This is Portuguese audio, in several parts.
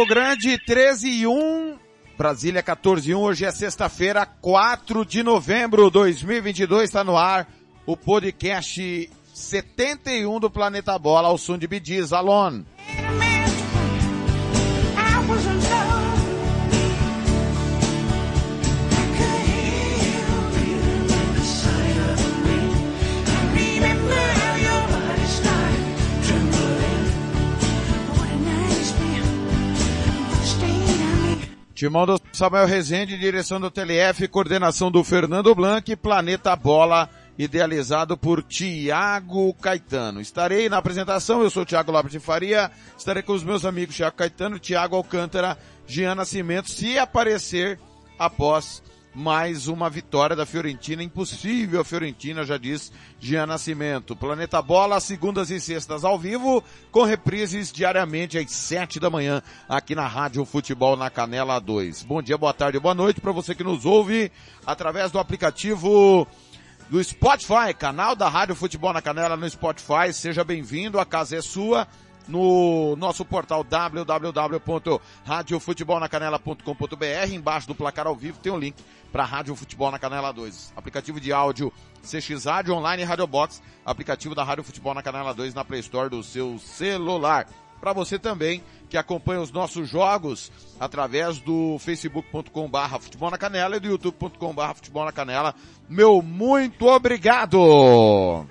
Campo Grande 13 e 1, Brasília 14 e 1, hoje é sexta-feira, 4 de novembro de 2022, está no ar o podcast 71 do Planeta Bola, ao som de Bidiz, Alon. Timão do Samuel Rezende, direção do TLF, coordenação do Fernando Blanc, Planeta Bola, idealizado por Tiago Caetano. Estarei na apresentação, eu sou Tiago Lopes de Faria, estarei com os meus amigos Tiago Caetano, Tiago Alcântara, Gian Nascimento, se aparecer após mais uma vitória da Fiorentina, impossível a Fiorentina, já diz Gian Nascimento. Planeta Bola, segundas e sextas ao vivo, com reprises diariamente às sete da manhã, aqui na Rádio Futebol na Canela 2. Bom dia, boa tarde, boa noite para você que nos ouve através do aplicativo do Spotify, canal da Rádio Futebol na Canela no Spotify. Seja bem-vindo, a casa é sua no nosso portal www.radiofutebolnacanela.com.br. Embaixo do placar ao vivo tem um link para Rádio Futebol na Canela 2. Aplicativo de áudio CXAD Online Radio Box, aplicativo da Rádio Futebol na Canela 2 na Play Store do seu celular. Para você também que acompanha os nossos jogos através do facebook.com barra futebol na canela e do youtube.com barra futebol na canela. Meu muito obrigado!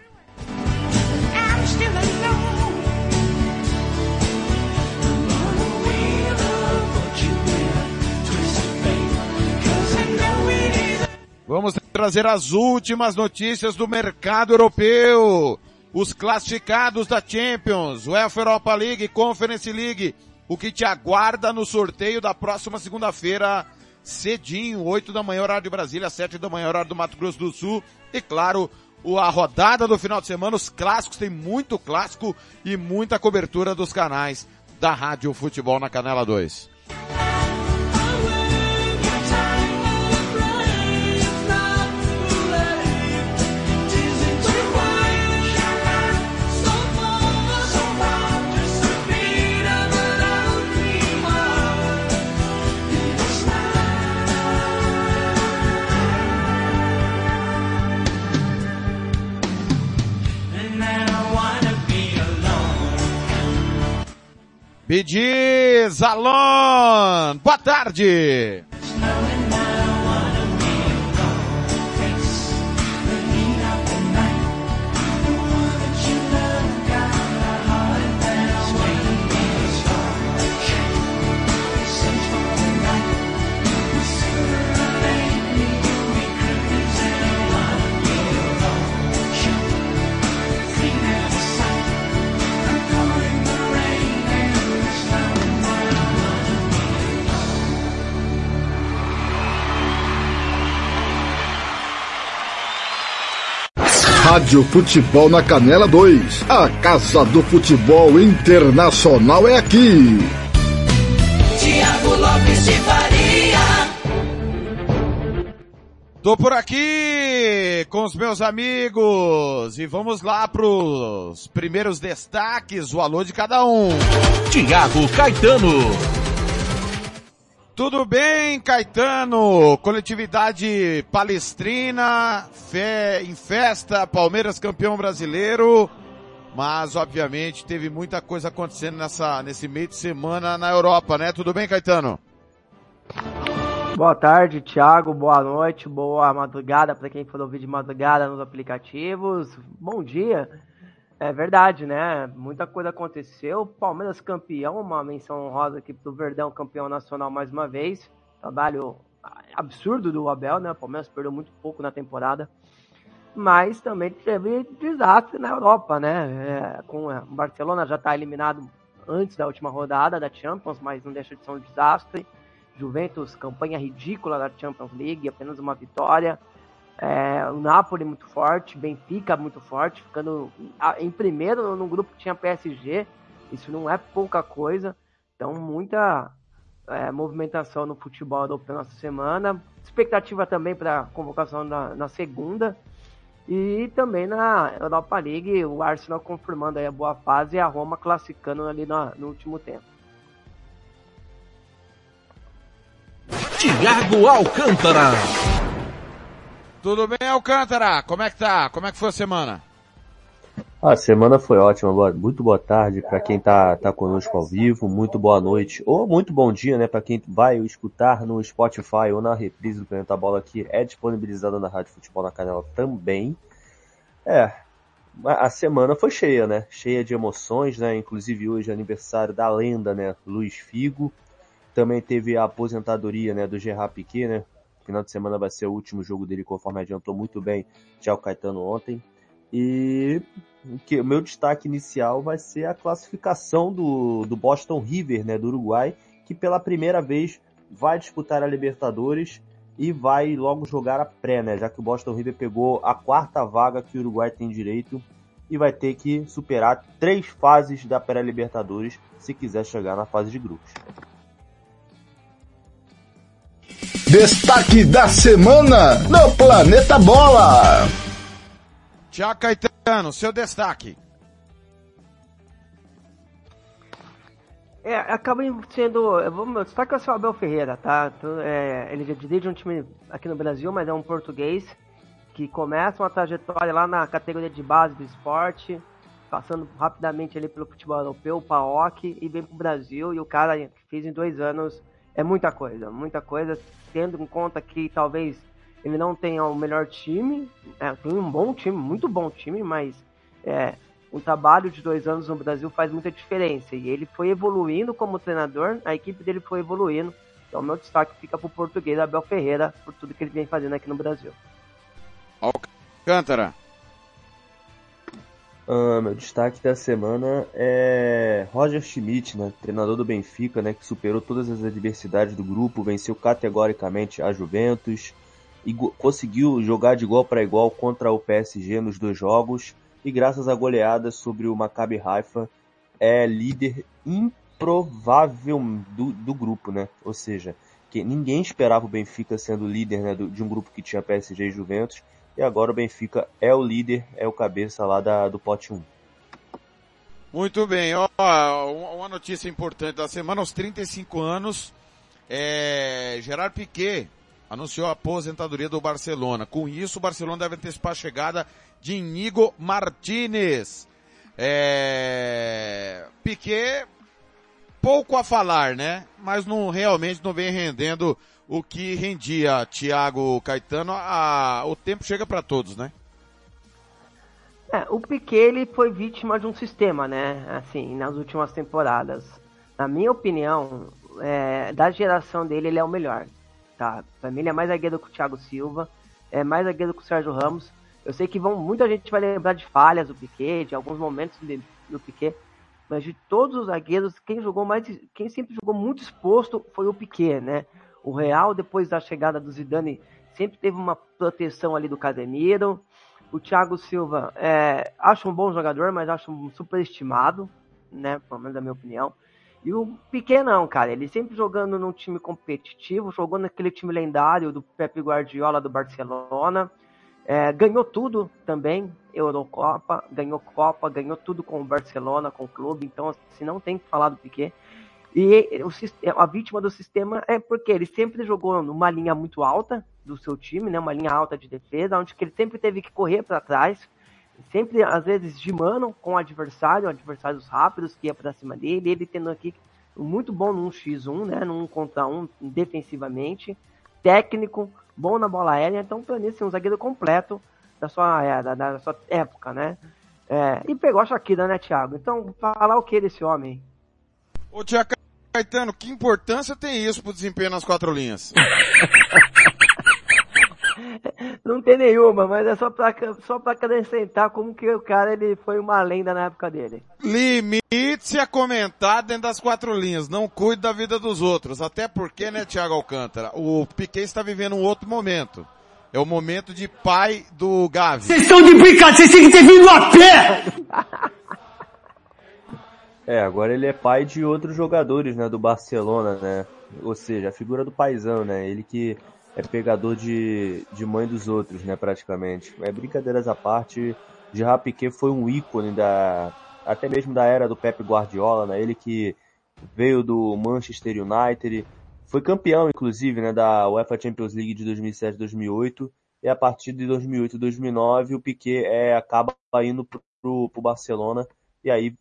Vamos trazer as últimas notícias do mercado europeu. Os classificados da Champions, UEFA Europa League, Conference League. O que te aguarda no sorteio da próxima segunda-feira, cedinho, 8 da manhã, horário de Brasília, 7 da manhã, horário do Mato Grosso do Sul. E claro, a rodada do final de semana, os clássicos, tem muito clássico e muita cobertura dos canais da Rádio Futebol na Canela 2. Bidiz Alon, boa tarde. Rádio Futebol na Canela 2. A Casa do Futebol Internacional é aqui. Tiago Lopes de Faria. Tô por aqui com os meus amigos e vamos lá pros primeiros destaques, o alô de cada um. Tiago Caetano. Tudo bem, Caetano? Coletividade palestrina, fé em festa, Palmeiras campeão brasileiro. mas obviamente teve muita coisa acontecendo nessa, nesse meio de semana na Europa, né? Tudo bem, Caetano? Boa tarde, Thiago. Boa noite, boa madrugada para quem for ouvir de madrugada nos aplicativos. Bom dia. É verdade, né? Muita coisa aconteceu. Palmeiras campeão, uma menção honrosa aqui pro Verdão, campeão nacional mais uma vez. Trabalho absurdo do Abel, né? O Palmeiras perdeu muito pouco na temporada. Mas também teve desastre na Europa, né? É, com, é, o Barcelona já está eliminado antes da última rodada da Champions, mas não deixa de ser um desastre. Juventus, campanha ridícula da Champions League, apenas uma vitória. É, o Napoli muito forte, Benfica muito forte, ficando em primeiro no grupo que tinha PSG. Isso não é pouca coisa. Então, muita é, movimentação no futebol europeu nessa semana. Expectativa também para convocação na, na, segunda. E também na Europa League, o Arsenal confirmando a boa fase e a Roma classificando ali no, no último tempo. Tiago Alcântara. Tudo bem, Alcântara? Como é que tá? Como é que foi a semana? A semana foi ótima, muito boa tarde para quem tá, tá conosco ao vivo, muito boa noite, ou muito bom dia, né, para quem vai escutar no Spotify ou na reprise do Planeta Bola que é disponibilizada na Rádio Futebol na Canela também. É, a semana foi cheia, né, cheia de emoções, né, inclusive hoje é aniversário da lenda, né, Luiz Figo, também teve a aposentadoria, né, do Gerard Piquet, né, final de semana vai ser o último jogo dele, conforme adiantou muito bem já o Caetano ontem. E que o meu destaque inicial vai ser a classificação do, do Boston River, né, do Uruguai, que pela primeira vez vai disputar a Libertadores e vai logo jogar a pré, né, já que o Boston River pegou a quarta vaga que o Uruguai tem direito e vai ter que superar três fases da pré-Libertadores se quiser chegar na fase de grupos. Destaque da semana no Planeta Bola. Tiago Caetano, seu destaque. É, acaba sendo. Vou, destaque é o seu Abel Ferreira, tá? É, ele já dirige um time aqui no Brasil, mas é um português que começa uma trajetória lá na categoria de base do esporte, passando rapidamente ali pelo futebol europeu, o PAOC, e vem pro Brasil. E o cara fez em dois anos é muita coisa, muita coisa, tendo em conta que talvez ele não tenha o melhor time, é, tem um bom time, muito bom time, mas é, um trabalho de dois anos no Brasil faz muita diferença. E ele foi evoluindo como treinador, a equipe dele foi evoluindo. Então, meu destaque fica para o português Abel Ferreira, por tudo que ele vem fazendo aqui no Brasil. Alcântara. Ah, meu destaque da semana é Roger Schmidt, né, treinador do Benfica, né, que superou todas as adversidades do grupo, venceu categoricamente a Juventus e conseguiu jogar de igual para igual contra o PSG nos dois jogos e graças à goleada sobre o Maccabi Haifa é líder improvável do, do grupo, né? Ou seja, que ninguém esperava o Benfica sendo líder né, de um grupo que tinha PSG e Juventus e agora o Benfica é o líder, é o cabeça lá da, do pote 1. Muito bem, ó, uma notícia importante da semana, aos 35 anos, é, Gerard Piquet anunciou a aposentadoria do Barcelona. Com isso, o Barcelona deve antecipar a chegada de Inigo Martinez. É, Piquet, pouco a falar, né? Mas não, realmente não vem rendendo o que rendia Thiago Caetano, a, o tempo chega para todos, né? É, o Piquet ele foi vítima de um sistema, né? Assim, nas últimas temporadas. Na minha opinião, é, da geração dele, ele é o melhor. Tá? Pra mim, ele é mais zagueiro que o Thiago Silva, é mais zagueiro que o Sérgio Ramos. Eu sei que vão, muita gente vai lembrar de falhas do Piquet, de alguns momentos do Piquet, mas de todos os zagueiros, quem jogou mais, quem sempre jogou muito exposto foi o Piquet, né? O Real, depois da chegada do Zidane, sempre teve uma proteção ali do Casemiro. O Thiago Silva, é, acho um bom jogador, mas acho um superestimado, né? Pelo menos na minha opinião. E o Piquet não, cara. Ele sempre jogando num time competitivo, jogou naquele time lendário do Pepe Guardiola do Barcelona. É, ganhou tudo também, Eurocopa, ganhou Copa, ganhou tudo com o Barcelona, com o clube. Então, assim, não tem que falar do Piquet. E o, a vítima do sistema é porque ele sempre jogou numa linha muito alta do seu time, né, uma linha alta de defesa, onde ele sempre teve que correr para trás. sempre, às vezes, de mano com o adversário, adversários rápidos que ia pra cima dele, ele tendo aqui muito bom num X1, né, num contra um defensivamente, técnico, bom na bola aérea, então pra mim, assim, um zagueiro completo da sua, é, da, da sua época, né. É, e pegou a Shakira, né, Thiago? Então, falar o que desse homem? Ô, Tiago Caetano, que importância tem isso pro desempenho nas quatro linhas? Não tem nenhuma, mas é só pra, só pra acrescentar como que o cara ele foi uma lenda na época dele. Limite-se a comentar dentro das quatro linhas, não cuide da vida dos outros. Até porque, né, Thiago Alcântara, o Piquet está vivendo um outro momento. É o momento de pai do Gavi. Vocês estão de brincadeira, vocês têm que ter vindo a pé! É, agora ele é pai de outros jogadores, né, do Barcelona, né? Ou seja, a figura do paizão, né? Ele que é pegador de, de mãe dos outros, né, praticamente. É brincadeiras à parte, Gerard Piquet foi um ícone da, até mesmo da era do Pep Guardiola, né? Ele que veio do Manchester United, foi campeão, inclusive, né, da UEFA Champions League de 2007-2008, e a partir de 2008-2009 o Piquet é, acaba indo pro, pro Barcelona, e aí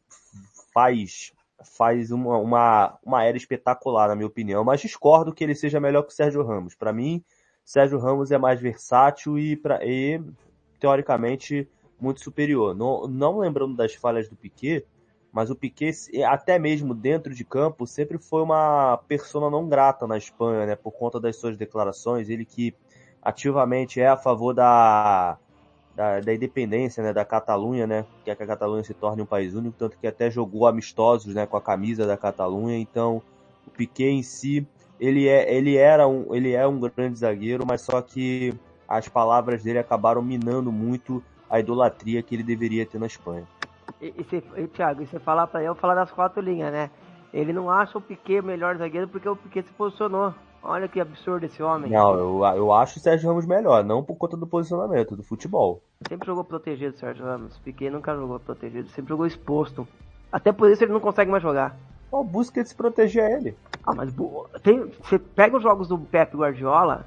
faz faz uma, uma, uma era espetacular, na minha opinião. Mas discordo que ele seja melhor que o Sérgio Ramos. Para mim, Sérgio Ramos é mais versátil e, pra, e teoricamente, muito superior. Não, não lembrando das falhas do Piquet, mas o Piquet, até mesmo dentro de campo, sempre foi uma persona não grata na Espanha, né? Por conta das suas declarações. Ele que ativamente é a favor da da, da independência né, da Catalunha, né, que é que a Catalunha se torne um país único, tanto que até jogou amistosos né, com a camisa da Catalunha, então o Piquet em si, ele, é, ele, era um, ele é um grande zagueiro, mas só que as palavras dele acabaram minando muito a idolatria que ele deveria ter na Espanha. E, e, cê, e Thiago, e você falar para eu falar das quatro linhas, né? Ele não acha o Piquet o melhor zagueiro porque o Piquet se posicionou. Olha que absurdo esse homem. Não, eu, eu acho o Sérgio Ramos melhor, não por conta do posicionamento, do futebol. Sempre jogou protegido o Sérgio Ramos. Piquet nunca jogou protegido, sempre jogou exposto. Até por isso ele não consegue mais jogar. O Busquets proteger ele. Ah, mas tem, você pega os jogos do Pep Guardiola,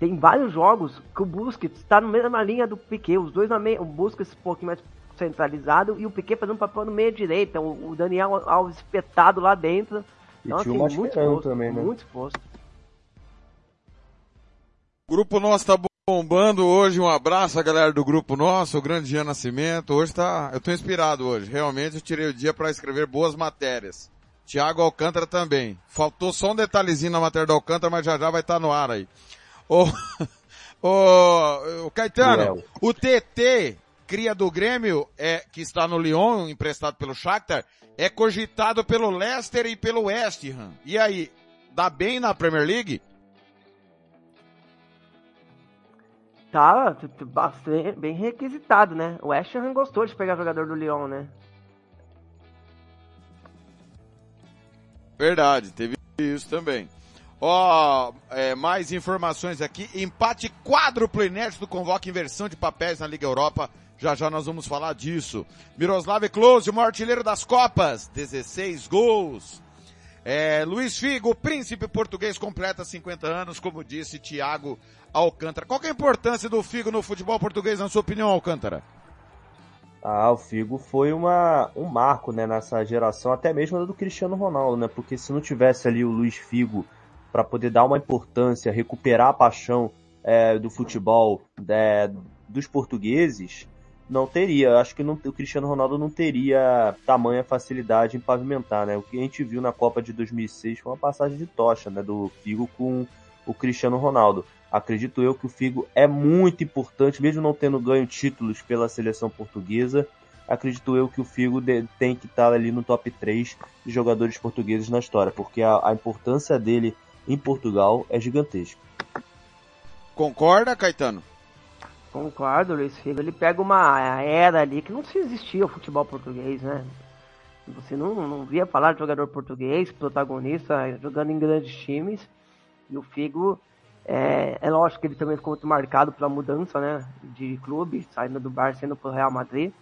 tem vários jogos que o Busquets está na mesma linha do Piquet, os dois na meia, o Busquets um pouquinho mais centralizado e o Piquet fazendo um papel no meio direita, o, o Daniel Alves espetado lá dentro. Então, e assim, muito exposto, também, né? Muito exposto. O grupo nosso tá bombando hoje. Um abraço à galera do grupo nosso, o grande Jean Nascimento. Hoje tá, eu tô inspirado hoje. Realmente eu tirei o dia para escrever boas matérias. Tiago Alcântara também. Faltou só um detalhezinho na matéria do Alcântara, mas já já vai estar tá no ar aí. Ô, ô, ô Caetano, o TT, cria do Grêmio, é, que está no Lyon, emprestado pelo Shakhtar, é cogitado pelo Leicester e pelo West Ham. E aí, dá bem na Premier League? Tá bem requisitado, né? O West Ham gostou de pegar jogador do Lyon, né? Verdade, teve isso também. Ó, oh, é, mais informações aqui. Empate quádruplo inédito convoca inversão de papéis na Liga Europa. Já já nós vamos falar disso. Miroslav Klose, o maior artilheiro das Copas. 16 gols. É, Luiz Figo, príncipe português, completa 50 anos, como disse Thiago Alcântara. Qual é a importância do Figo no futebol português, na sua opinião, Alcântara? Ah, o Figo foi uma, um marco né, nessa geração, até mesmo do Cristiano Ronaldo, né? Porque se não tivesse ali o Luiz Figo para poder dar uma importância, recuperar a paixão é, do futebol é, dos portugueses, não teria. Acho que não, o Cristiano Ronaldo não teria tamanha facilidade em pavimentar, né? O que a gente viu na Copa de 2006 foi uma passagem de tocha, né? Do Figo com o Cristiano Ronaldo. Acredito eu que o Figo é muito importante, mesmo não tendo ganho títulos pela seleção portuguesa. Acredito eu que o Figo tem que estar ali no top 3 de jogadores portugueses na história, porque a, a importância dele em Portugal é gigantesca. Concorda, Caetano? Concordo, Luiz Figo. Ele pega uma era ali que não se existia o futebol português, né? Você não, não via falar de jogador português, protagonista, jogando em grandes times. E o Figo, é, é lógico que ele também ficou muito marcado pela mudança, né? De clube, saindo do Barça, indo pro Real Madrid.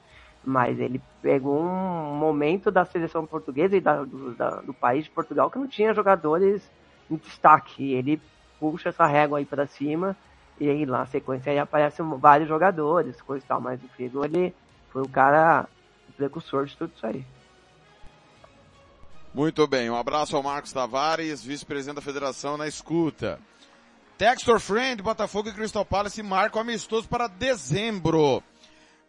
Mas ele pegou um momento da seleção portuguesa e da, do, da, do país de Portugal que não tinha jogadores em destaque. E ele puxa essa régua aí para cima e aí lá na sequência aí aparecem vários jogadores, coisa e tal, mas o Figo ele foi o cara o precursor de tudo isso aí. Muito bem, um abraço ao Marcos Tavares, vice-presidente da federação na escuta. Textor Friend, Botafogo e Crystal Palace marcam amistoso para dezembro.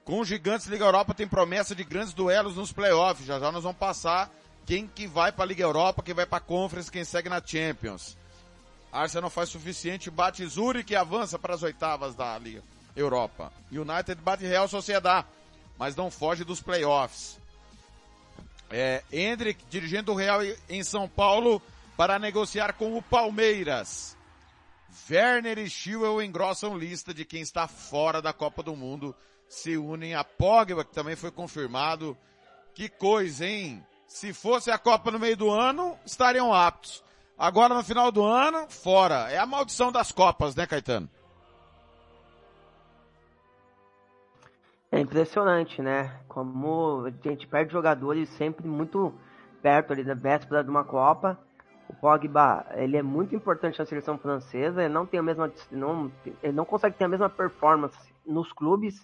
Com os gigantes Liga Europa tem promessa de grandes duelos nos playoffs. Já já nós vamos passar quem que vai para a Liga Europa, quem vai para a Conference, quem segue na Champions. Arsenal faz suficiente, bate Zurich e avança para as oitavas da Liga Europa. United bate Real Sociedad, mas não foge dos playoffs. É, Hendrick, dirigente do Real em São Paulo, para negociar com o Palmeiras. Werner e Schiwell engrossam lista de quem está fora da Copa do Mundo. Se unem a Pogba, que também foi confirmado. Que coisa, hein? Se fosse a Copa no meio do ano, estariam aptos. Agora no final do ano, fora. É a maldição das Copas, né, Caetano? É impressionante, né? Como a gente perde jogadores sempre muito perto ali da véspera de uma Copa. O Pogba, ele é muito importante na seleção francesa, ele não tem a mesma não, ele não consegue ter a mesma performance nos clubes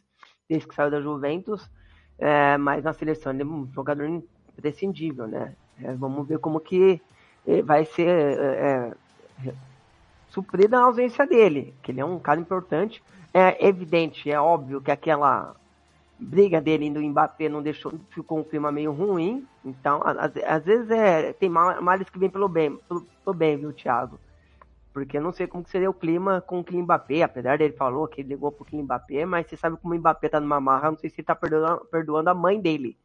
desde que saiu da Juventus, é, mas na seleção ele é um jogador imprescindível, né? É, vamos ver como que vai ser é, é, suprida a ausência dele, que ele é um cara importante. É evidente, é óbvio que aquela briga dele indo Mbappé não deixou, ficou um clima meio ruim. Então, às, às vezes é, tem males que vem pelo bem, pelo, pelo, bem, viu, Thiago? Porque eu não sei como seria o clima com o Kylian Mbappé, apesar dele falou que ele ligou pro Kylian Mbappé, mas você sabe como o Mbappé tá numa marra, não sei se ele tá perdoando, perdoando a mãe dele.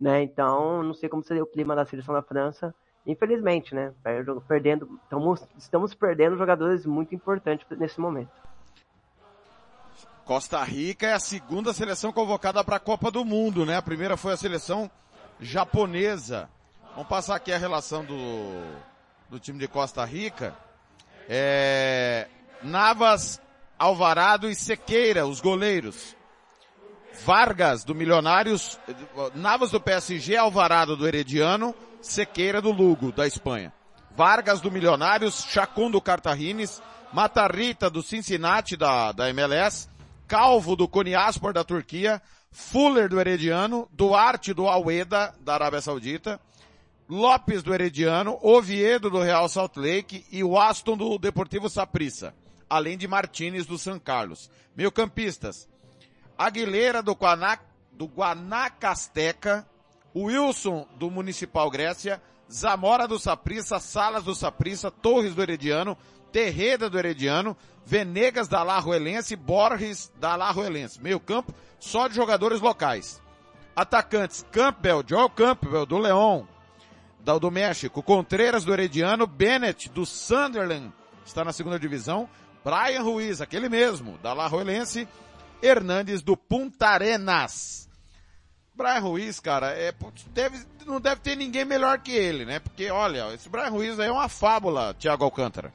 Né? Então, não sei como seria o clima da seleção da França. Infelizmente, né? Perdendo, estamos, estamos perdendo jogadores muito importantes nesse momento. Costa Rica é a segunda seleção convocada para a Copa do Mundo, né? A primeira foi a seleção japonesa. Vamos passar aqui a relação do, do time de Costa Rica. É, Navas, Alvarado e Sequeira, os goleiros. Vargas do Milionários, Navas do PSG, Alvarado do Herediano, Sequeira do Lugo, da Espanha. Vargas do Milionários, Chacon do Cartagines, Matarrita do Cincinnati da, da MLS, Calvo do Konyaspor da Turquia, Fuller do Herediano, Duarte do Alweda da Arábia Saudita, Lopes do Herediano, Oviedo do Real Salt Lake e Waston do Deportivo Saprissa, além de Martinez do São Carlos. Meio campistas, Aguilera do, do Guanacasteca, Wilson do Municipal Grécia, Zamora do Saprissa, Salas do Saprissa, Torres do Herediano, Terreda do Herediano, Venegas da Larroelense, Borges da Larroelense. Meio campo, só de jogadores locais. Atacantes, Campbell, Joel Campbell do Leão, do México, Contreiras do Herediano, Bennett do Sunderland, está na segunda divisão, Brian Ruiz, aquele mesmo, da Larroelense, Hernandes do Punta Arenas. Brian Ruiz, cara, é, deve, não deve ter ninguém melhor que ele, né? Porque, olha, esse Brian Ruiz aí é uma fábula, Thiago Alcântara.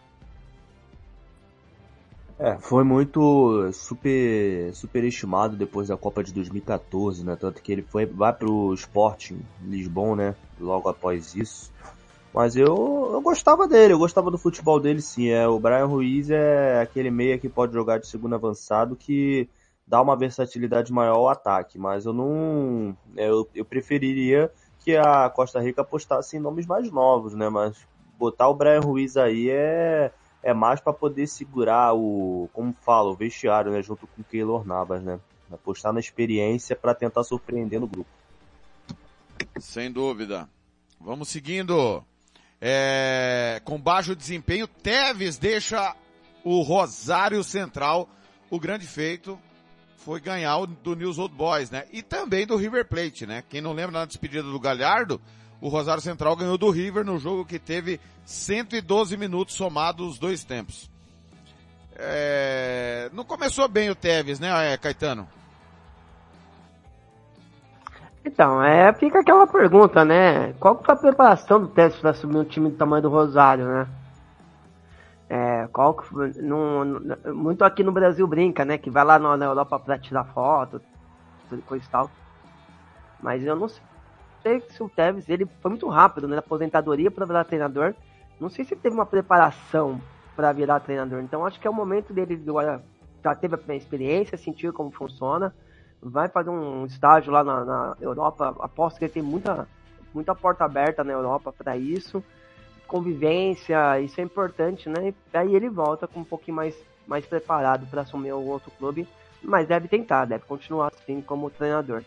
É, foi muito super superestimado depois da Copa de 2014, né? Tanto que ele foi vai pro Sporting Lisbon, né? Logo após isso. Mas eu, eu gostava dele, eu gostava do futebol dele sim. É, o Brian Ruiz é aquele meia que pode jogar de segundo avançado que dá uma versatilidade maior ao ataque. Mas eu não. Eu, eu preferiria que a Costa Rica apostasse em nomes mais novos, né? Mas botar o Brian Ruiz aí é é mais para poder segurar o, como fala, o vestiário, né, junto com o Keylor Navas, né? Apostar na experiência para tentar surpreender no grupo. Sem dúvida. Vamos seguindo. É, com baixo desempenho, Teves deixa o Rosário Central. O grande feito foi ganhar o do News Old Boys, né? E também do River Plate, né? Quem não lembra da despedida do Galhardo, o Rosário Central ganhou do River no jogo que teve 112 minutos somados os dois tempos. É... Não começou bem o Tevez, né, Caetano? Então, é, fica aquela pergunta, né? Qual foi a preparação do Tevez para subir um time do tamanho do Rosário, né? É, qual que, muito aqui no Brasil brinca, né? Que vai lá na Europa para tirar foto, coisa e tal. Mas eu não sei se o Tevez ele foi muito rápido né, na aposentadoria para virar treinador. Não sei se ele teve uma preparação para virar treinador. Então acho que é o momento dele agora já teve a experiência, sentiu como funciona. vai fazer um estágio lá na, na Europa. Aposto que ele tem muita, muita porta aberta na Europa para isso. Convivência, isso é importante, né? E aí ele volta com um pouquinho mais, mais preparado para assumir algum outro clube, mas deve tentar, deve continuar assim como treinador.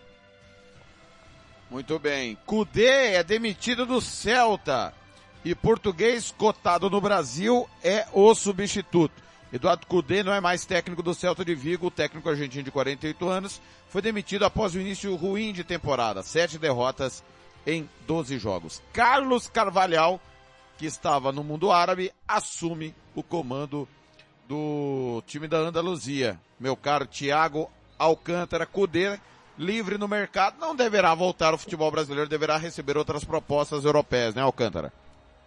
Muito bem. Cudê é demitido do Celta e português cotado no Brasil é o substituto. Eduardo Cudê não é mais técnico do Celta de Vigo, o técnico argentino de 48 anos, foi demitido após o início ruim de temporada, sete derrotas em 12 jogos. Carlos Carvalhal, que estava no mundo árabe, assume o comando do time da Andaluzia. Meu caro Thiago Alcântara, Cudê, livre no mercado, não deverá voltar ao futebol brasileiro, deverá receber outras propostas europeias, né Alcântara?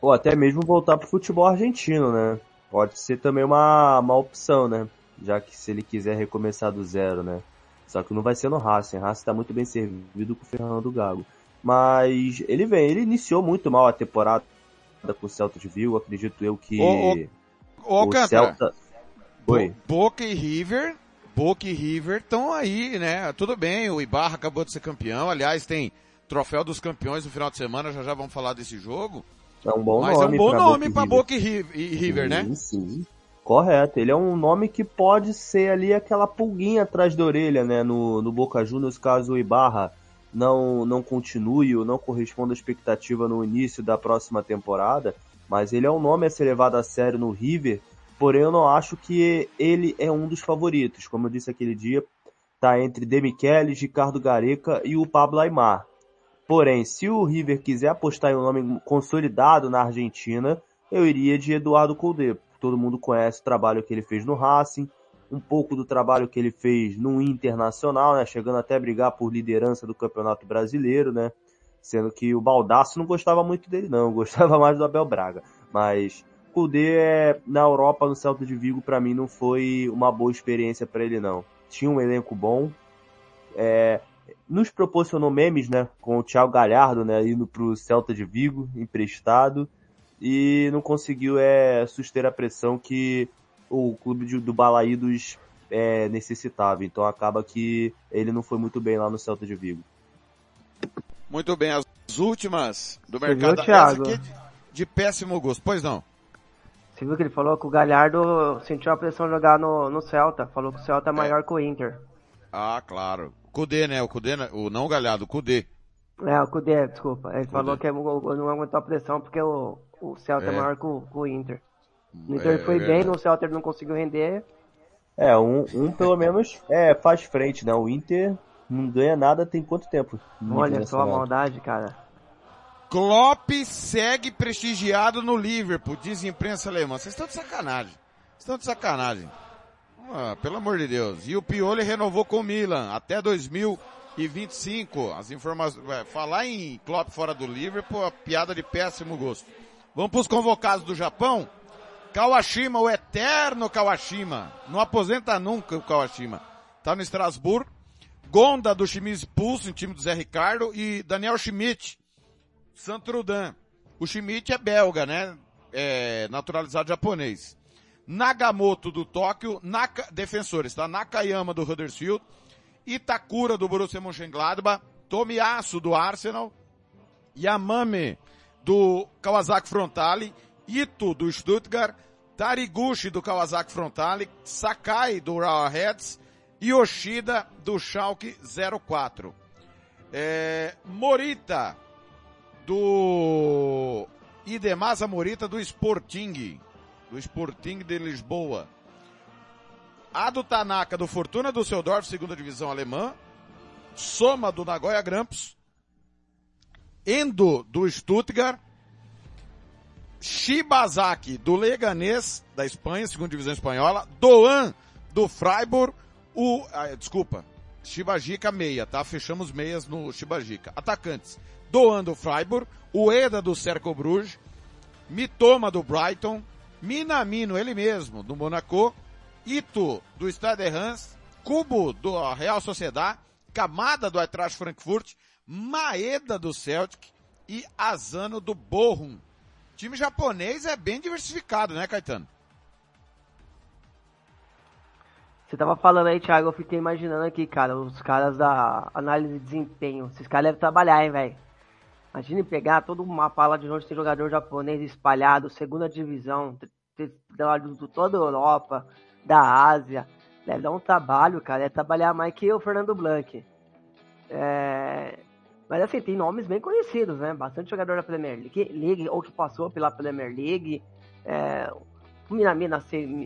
Ou até mesmo voltar para o futebol argentino, né? Pode ser também uma, uma opção, né? Já que se ele quiser recomeçar do zero, né? Só que não vai ser no Racing. Racing está muito bem servido com o Fernando Gago. Mas ele vem, ele iniciou muito mal a temporada com o Celta de Vigo. Acredito eu que ô, ô, ô, o Celta... Boca e River, Boca e River estão aí, né? Tudo bem, o Ibarra acabou de ser campeão. Aliás, tem troféu dos campeões no final de semana, já já vamos falar desse jogo. É um bom Mas nome. é um bom nome para. Boca e River, e River sim, né? Sim, Correto. Ele é um nome que pode ser ali aquela pulguinha atrás da orelha, né? No, no Boca Juniors, caso o Ibarra não, não continue ou não corresponda à expectativa no início da próxima temporada. Mas ele é um nome a ser levado a sério no River. Porém, eu não acho que ele é um dos favoritos. Como eu disse aquele dia, tá entre Demichelis, Ricardo Gareca e o Pablo Aymar. Porém, se o River quiser apostar em um nome consolidado na Argentina, eu iria de Eduardo Colde. Todo mundo conhece o trabalho que ele fez no Racing, um pouco do trabalho que ele fez no Internacional, né, chegando até a brigar por liderança do Campeonato Brasileiro, né, sendo que o Baldaço não gostava muito dele não, gostava mais do Abel Braga, mas Colde é, na Europa, no Celta de Vigo, para mim não foi uma boa experiência para ele não. Tinha um elenco bom, é, nos proporcionou memes, né, com o Thiago Galhardo, né, indo pro Celta de Vigo, emprestado, e não conseguiu é, suster a pressão que o clube de, do Balaídos é, necessitava. Então acaba que ele não foi muito bem lá no Celta de Vigo. Muito bem, as últimas do Você mercado. viu, Thiago? Essa aqui é de, de péssimo gosto. Pois não. Você viu que ele falou que o Galhardo sentiu a pressão de jogar no, no Celta. Falou que o Celta é maior que o Inter. Ah, claro. Cudê, né? O Cudê, né? o não Galhardo, o Cudê. É, o Cudê, desculpa. Ele falou que não aguentou a pressão porque o, o Celta é, É. maior que o, que o Inter. Ele É, foi é bem, no Celta ele não conseguiu render. É, um, um pelo menos é, faz frente, né? O Inter não ganha nada tem quanto tempo? Olha só a maldade, cara. Klopp segue prestigiado no Liverpool, diz a imprensa alemã. Vocês estão de sacanagem. Vocês estão de sacanagem. Ah, pelo amor de Deus. E o Pioli renovou com o Milan até 2025. As informações, é, falar em Klopp fora do Liverpool, é piada de péssimo gosto. Vamos para os convocados do Japão. Kawashima, o eterno Kawashima. Não aposenta nunca o Kawashima. Tá no Estrasburgo. Gonda do Shimizu Pulso, em time do Zé Ricardo. E Daniel Schmidt, Santrudan. O Schmidt é belga, né? É naturalizado japonês. Nagamoto do Tóquio, Naka, defensores, tá? Nakayama do Huddersfield, Itakura do Borussia Mönchengladbach, Tomiyasu do Arsenal, Yamame do Kawasaki Frontale, Ito do Stuttgart, Tariguchi do Kawasaki Frontale, Sakai do Raw Reds e Yoshida do Schalke 04. É, Morita do Idemasa Morita do Sporting, do Sporting de Lisboa. Ado Tanaka do Fortuna Düsseldorf, segunda divisão alemã. Soma do Nagoya Grampus. Endo do Stuttgart. Shibazaki do Leganés da Espanha, segunda divisão espanhola. Doan do Freiburg. O, ah, desculpa, Shibajica meia, tá? Fechamos meias no Shibajica. Atacantes. Doan do Freiburg, Ueda do Cerco Bruges, Mitoma do Brighton, Minamino, ele mesmo, do Monaco, Ito do Stade Reims, Kubo do Real Sociedad, Kamada do Eintracht Frankfurt, Maeda do Celtic e Azano do Bochum. O time japonês é bem diversificado, né, Caetano? Você tava falando aí, Thiago, eu fiquei imaginando aqui, cara, os caras da análise de desempenho. Esses caras devem trabalhar, hein, velho. Imagine pegar todo uma pala de onde tem jogador japonês espalhado, segunda divisão, de toda a Europa, da Ásia. Deve dar um trabalho, cara. É trabalhar mais que o Fernando Blanc. É... Mas assim, tem nomes bem conhecidos, né? Bastante jogador da Premier League, ou que passou pela Premier League. É... O Minamino,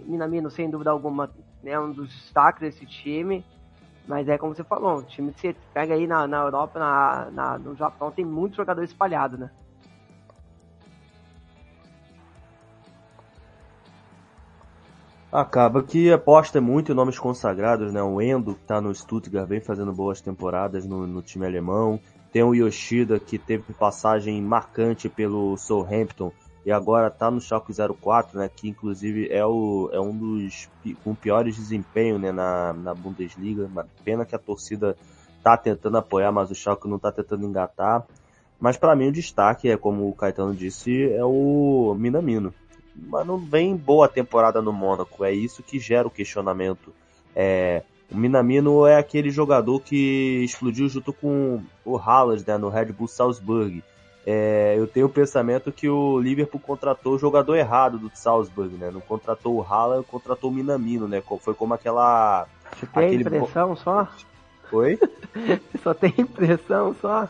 Minamino, sem dúvida alguma, é um dos destaques desse time. Mas é como você falou, o time que você pega aí na, na Europa, na, na, no Japão, tem muitos jogadores espalhados, né? Acaba que aposta muito em nomes consagrados, né? O Endo, que tá no Stuttgart, vem fazendo boas temporadas no, no time alemão. Tem o Yoshida, que teve passagem marcante pelo Southampton e agora tá no Schalke 04, né? Que inclusive é, o, é um dos com piores desempenhos né, na, na Bundesliga. Pena que a torcida tá tentando apoiar, mas o Schalke não tá tentando engatar. Mas para mim o destaque é, como o Caetano disse, é o Minamino mas não vem boa temporada no Mônaco. É isso que gera o questionamento. É, o Minamino é aquele jogador que explodiu junto com o Haaland né, no Red Bull Salzburg. É, eu tenho o pensamento que o Liverpool contratou o jogador errado do Salzburg, né? Não contratou o Haaland, contratou o Minamino, né? Foi como aquela... Você tem aquele... impressão só? Oi? só tem impressão só?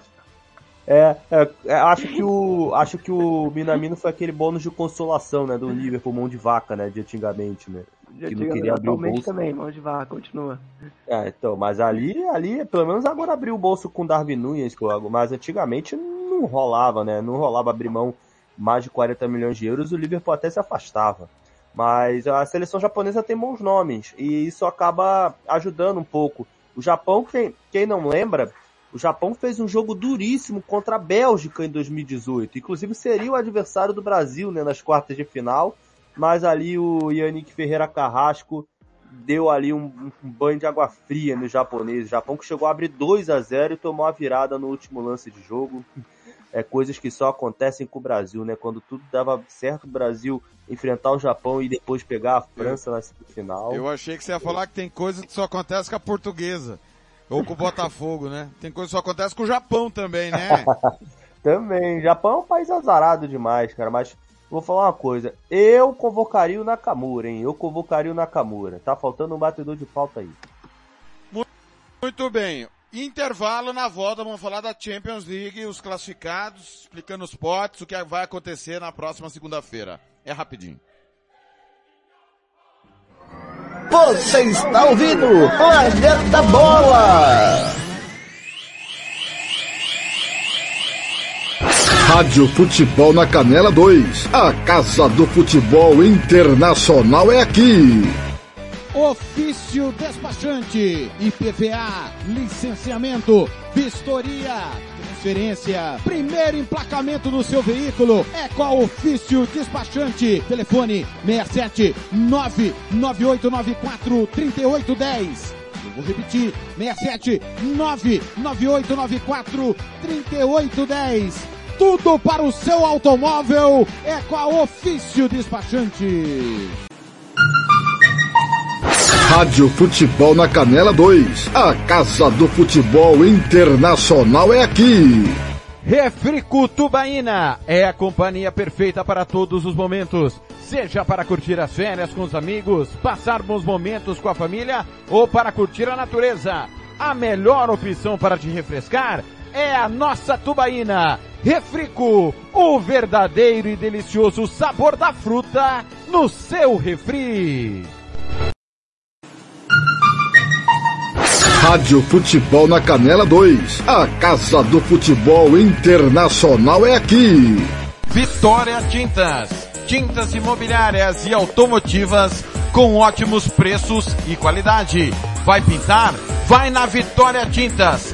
É, é, é, acho que o acho que o Minamino foi aquele bônus de consolação, né, do Liverpool mão de vaca, né, de antigamente, né, de que não queria abrir o bolso. também, mão de vaca, continua. É, então, mas ali, ali, pelo menos agora abriu o bolso com Darwin Nunes, mas antigamente não rolava, né, não rolava abrir mão mais de 40 milhões de euros, o Liverpool até se afastava. Mas a seleção japonesa tem bons nomes e isso acaba ajudando um pouco. O Japão, quem, quem não lembra, o Japão fez um jogo duríssimo contra a Bélgica em 2018. Inclusive seria o adversário do Brasil né, nas quartas de final. Mas ali o Yannick Ferreira Carrasco deu ali um, um banho de água fria no japonês. O Japão que chegou a abrir 2 a 0 e tomou a virada no último lance de jogo. É coisas que só acontecem com o Brasil, né? Quando tudo dava certo o Brasil enfrentar o Japão e depois pegar a França na final. Eu achei que você ia falar que tem coisas que só acontece com a portuguesa. Ou com o Botafogo, né? Tem coisa que só acontece com o Japão também, né? também. Japão é um país azarado demais, cara. Mas vou falar uma coisa. Eu convocaria o Nakamura, hein? Eu convocaria o Nakamura. Tá faltando um batedor de falta aí. Muito bem. Intervalo na volta, vamos falar da Champions League, os classificados, explicando os potes, o que vai acontecer na próxima segunda-feira. É rapidinho. Você está ouvindo Planeta Bola. Rádio Futebol na Canela 2. A Casa do Futebol Internacional é aqui. Ofício despachante, IPVA, licenciamento, vistoria transferência. Primeiro emplacamento do seu veículo é com a Ofício Despachante. Telefone 67 99894 3810. Eu vou repetir, 67 99894 3810. Tudo para o seu automóvel é com a Ofício Despachante. Rádio Futebol na Canela 2. A Casa do Futebol Internacional é aqui. Refrico Tubaína é a companhia perfeita para todos os momentos. Seja para curtir as férias com os amigos, passar bons momentos com a família ou para curtir a natureza. A melhor opção para te refrescar é a nossa tubaína. Refrico, o verdadeiro e delicioso sabor da fruta no seu refri. Rádio Futebol na Canela 2. A Casa do Futebol Internacional é aqui. Vitória Tintas. Tintas imobiliárias e automotivas com ótimos preços e qualidade. Vai pintar? Vai na Vitória Tintas.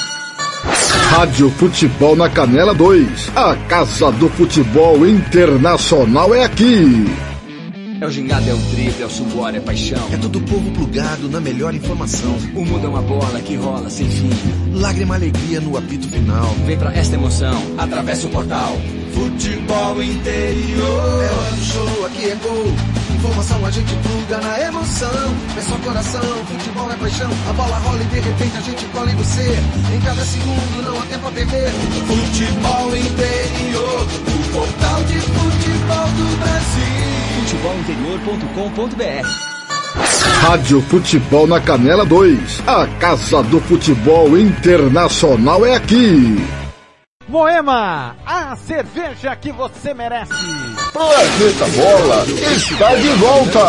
Rádio Futebol na Canela 2. A Casa do Futebol Internacional é aqui. É o gingado, é o drible, é o suor, é paixão. É todo o povo plugado na melhor informação. O mundo é uma bola que rola sem fim. Lágrima, alegria no apito final. Vem pra esta emoção, atravessa o portal. Futebol interior. É hora do show, aqui é gol. Informação a gente pluga na emoção. É só coração, futebol é paixão. A bola rola e de repente a gente cola em você. Em cada segundo não há tempo a perder. Futebol interior. O portal de futebol do Brasil. Futebolinterior.com.br Rádio Futebol na Canela 2. A Casa do Futebol Internacional é aqui. Moema, a cerveja que você merece. Planeta Bola está de volta.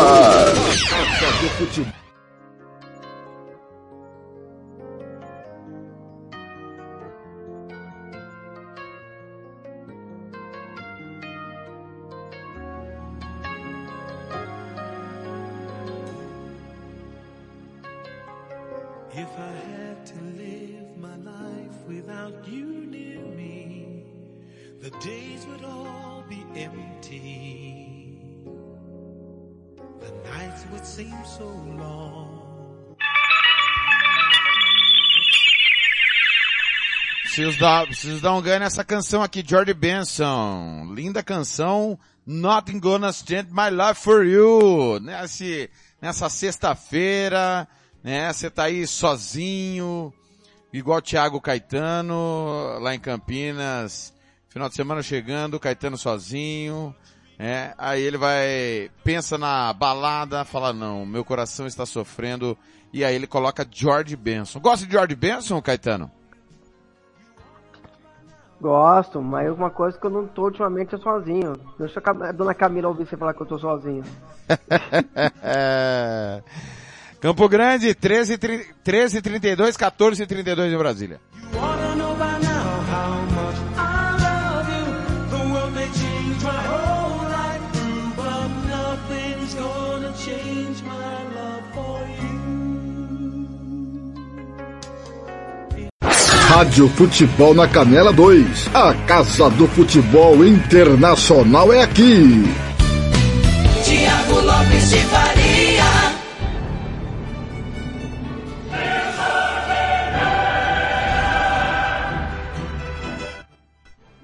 Without you near me, the days would all be empty. The nights would seem so long. Preciso dar, preciso dar um ganho nessa canção aqui, George Benson. Linda canção, Nothing Gonna Stand My Love For You. Nesse, nessa sexta-feira, né? Você tá aí sozinho, igual Thiago Caetano, lá em Campinas. Final de semana chegando, Caetano sozinho. É, aí ele vai, pensa na balada, fala, não, meu coração está sofrendo. E aí ele coloca George Benson. Gosta de George Benson, Caetano? Gosto, mas uma coisa que eu não tô ultimamente é sozinho. Deixa a dona Camila ouvir você falar que eu tô sozinho. Campo Grande, 13, 13 32, 14 32 em Brasília. Rádio Futebol na Canela 2. A Casa do Futebol Internacional é aqui.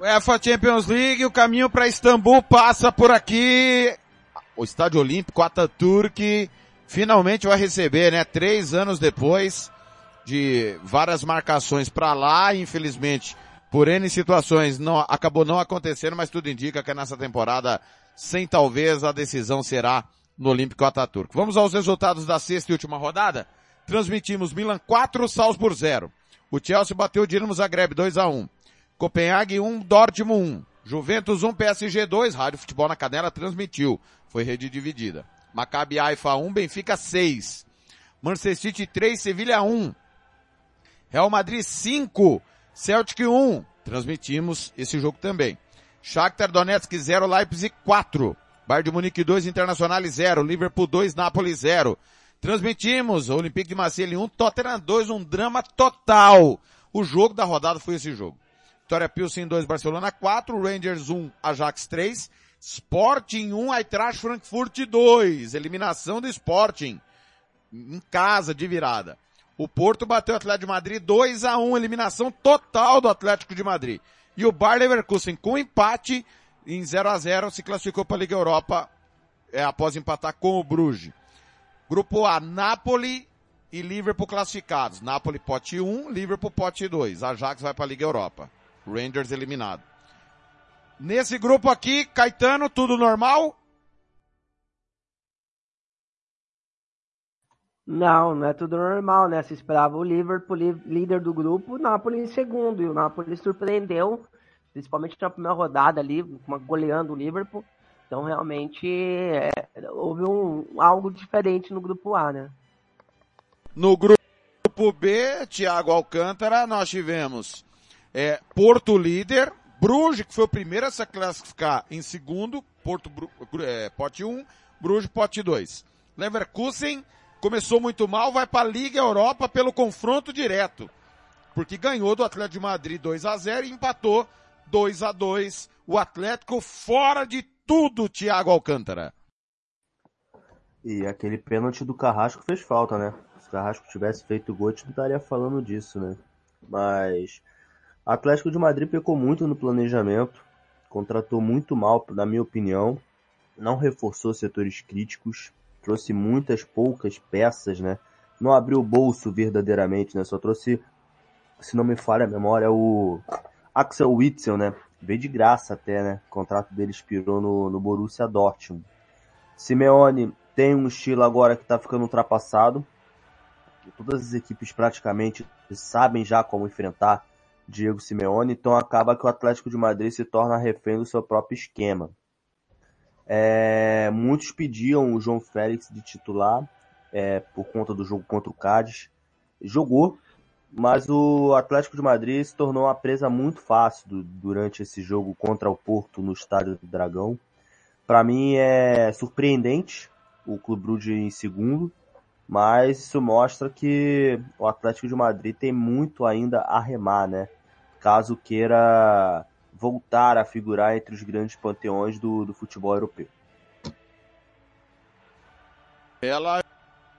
UEFA Champions League, o caminho para Istambul passa por aqui. O Estádio Olímpico Ataturk finalmente vai receber, né? Três anos depois de várias marcações para lá, infelizmente, por N situações, não, acabou não acontecendo, mas tudo indica que nessa temporada, sem talvez, a decisão será no Olímpico Ataturk. Vamos aos resultados da sexta e última rodada? Transmitimos Milan 4, Salzburg 0. O Chelsea bateu o Dinamo Zagreb 2 a 1. Copenhague 1, Dortmund 1. Juventus 1, PSG 2. Rádio Futebol na Canela transmitiu. Foi rede dividida. Maccabi Haifa 1, Benfica 6. Manchester City 3, Sevilha 1. Real Madrid 5, Celtic 1. Transmitimos esse jogo também. Shakhtar Donetsk 0, Leipzig 4. Bayern de Munique 2, Internacional 0. Liverpool 2, Napoli 0. Transmitimos Olympique de Marseille 1, Tottenham 2, um drama total. O jogo da rodada foi esse jogo. Vitória Pilsen 2, Barcelona 4, Rangers 1, Ajax 3, Sporting 1, Eintracht Frankfurt 2. Eliminação do Sporting. Em casa, de virada. O Porto bateu o Atlético de Madrid 2 a 1 eliminação total do Atlético de Madrid. E o Bayer Leverkusen com empate em 0 a 0 se classificou para a Liga Europa é, após empatar com o Bruges. Grupo A, Napoli e Liverpool classificados. Napoli pote 1, Liverpool pote 2. Ajax vai para a Liga Europa. Rangers eliminado. Nesse grupo aqui, Caetano, tudo normal? Não, não é tudo normal, né? Se esperava o Liverpool líder do grupo, o Napoli em segundo. E o Napoli surpreendeu, principalmente na primeira rodada ali, goleando o Liverpool. Então realmente é, houve um, algo diferente no grupo A, né? No grupo B, Thiago Alcântara, nós tivemos é, Porto líder, Bruges, que foi o primeiro a se classificar em segundo, Porto é, pote 1, Bruges pote 2. Leverkusen começou muito mal, vai para a Liga Europa pelo confronto direto. porque ganhou do Atlético de Madrid 2 a 0 e empatou 2 a 2 o Atlético fora de tudo, Thiago Alcântara. E aquele pênalti do Carrasco fez falta, né? Se o Carrasco tivesse feito o gol, a gente não estaria falando disso, né? Mas Atlético de Madrid pecou muito no planejamento, contratou muito mal, na minha opinião, não reforçou setores críticos, trouxe muitas poucas peças, né? Não abriu o bolso verdadeiramente, né? Só trouxe, se não me falha a memória, o Axel Witzel, né? Veio de graça até, né? O contrato dele expirou no, no Borussia Dortmund. Simeone tem um estilo agora que está ficando ultrapassado. Todas as equipes praticamente sabem já como enfrentar Diego Simeone, então acaba que o Atlético de Madrid se torna refém do seu próprio esquema. É, muitos pediam o João Félix de titular é, por conta do jogo contra o Cádiz. Jogou, mas o Atlético de Madrid se tornou uma presa muito fácil do, durante esse jogo contra o Porto no Estádio do Dragão. Para mim é surpreendente o Clube Brugge em segundo, mas isso mostra que o Atlético de Madrid tem muito ainda a remar, né? Caso queira voltar a figurar entre os grandes panteões do, do futebol europeu. Ela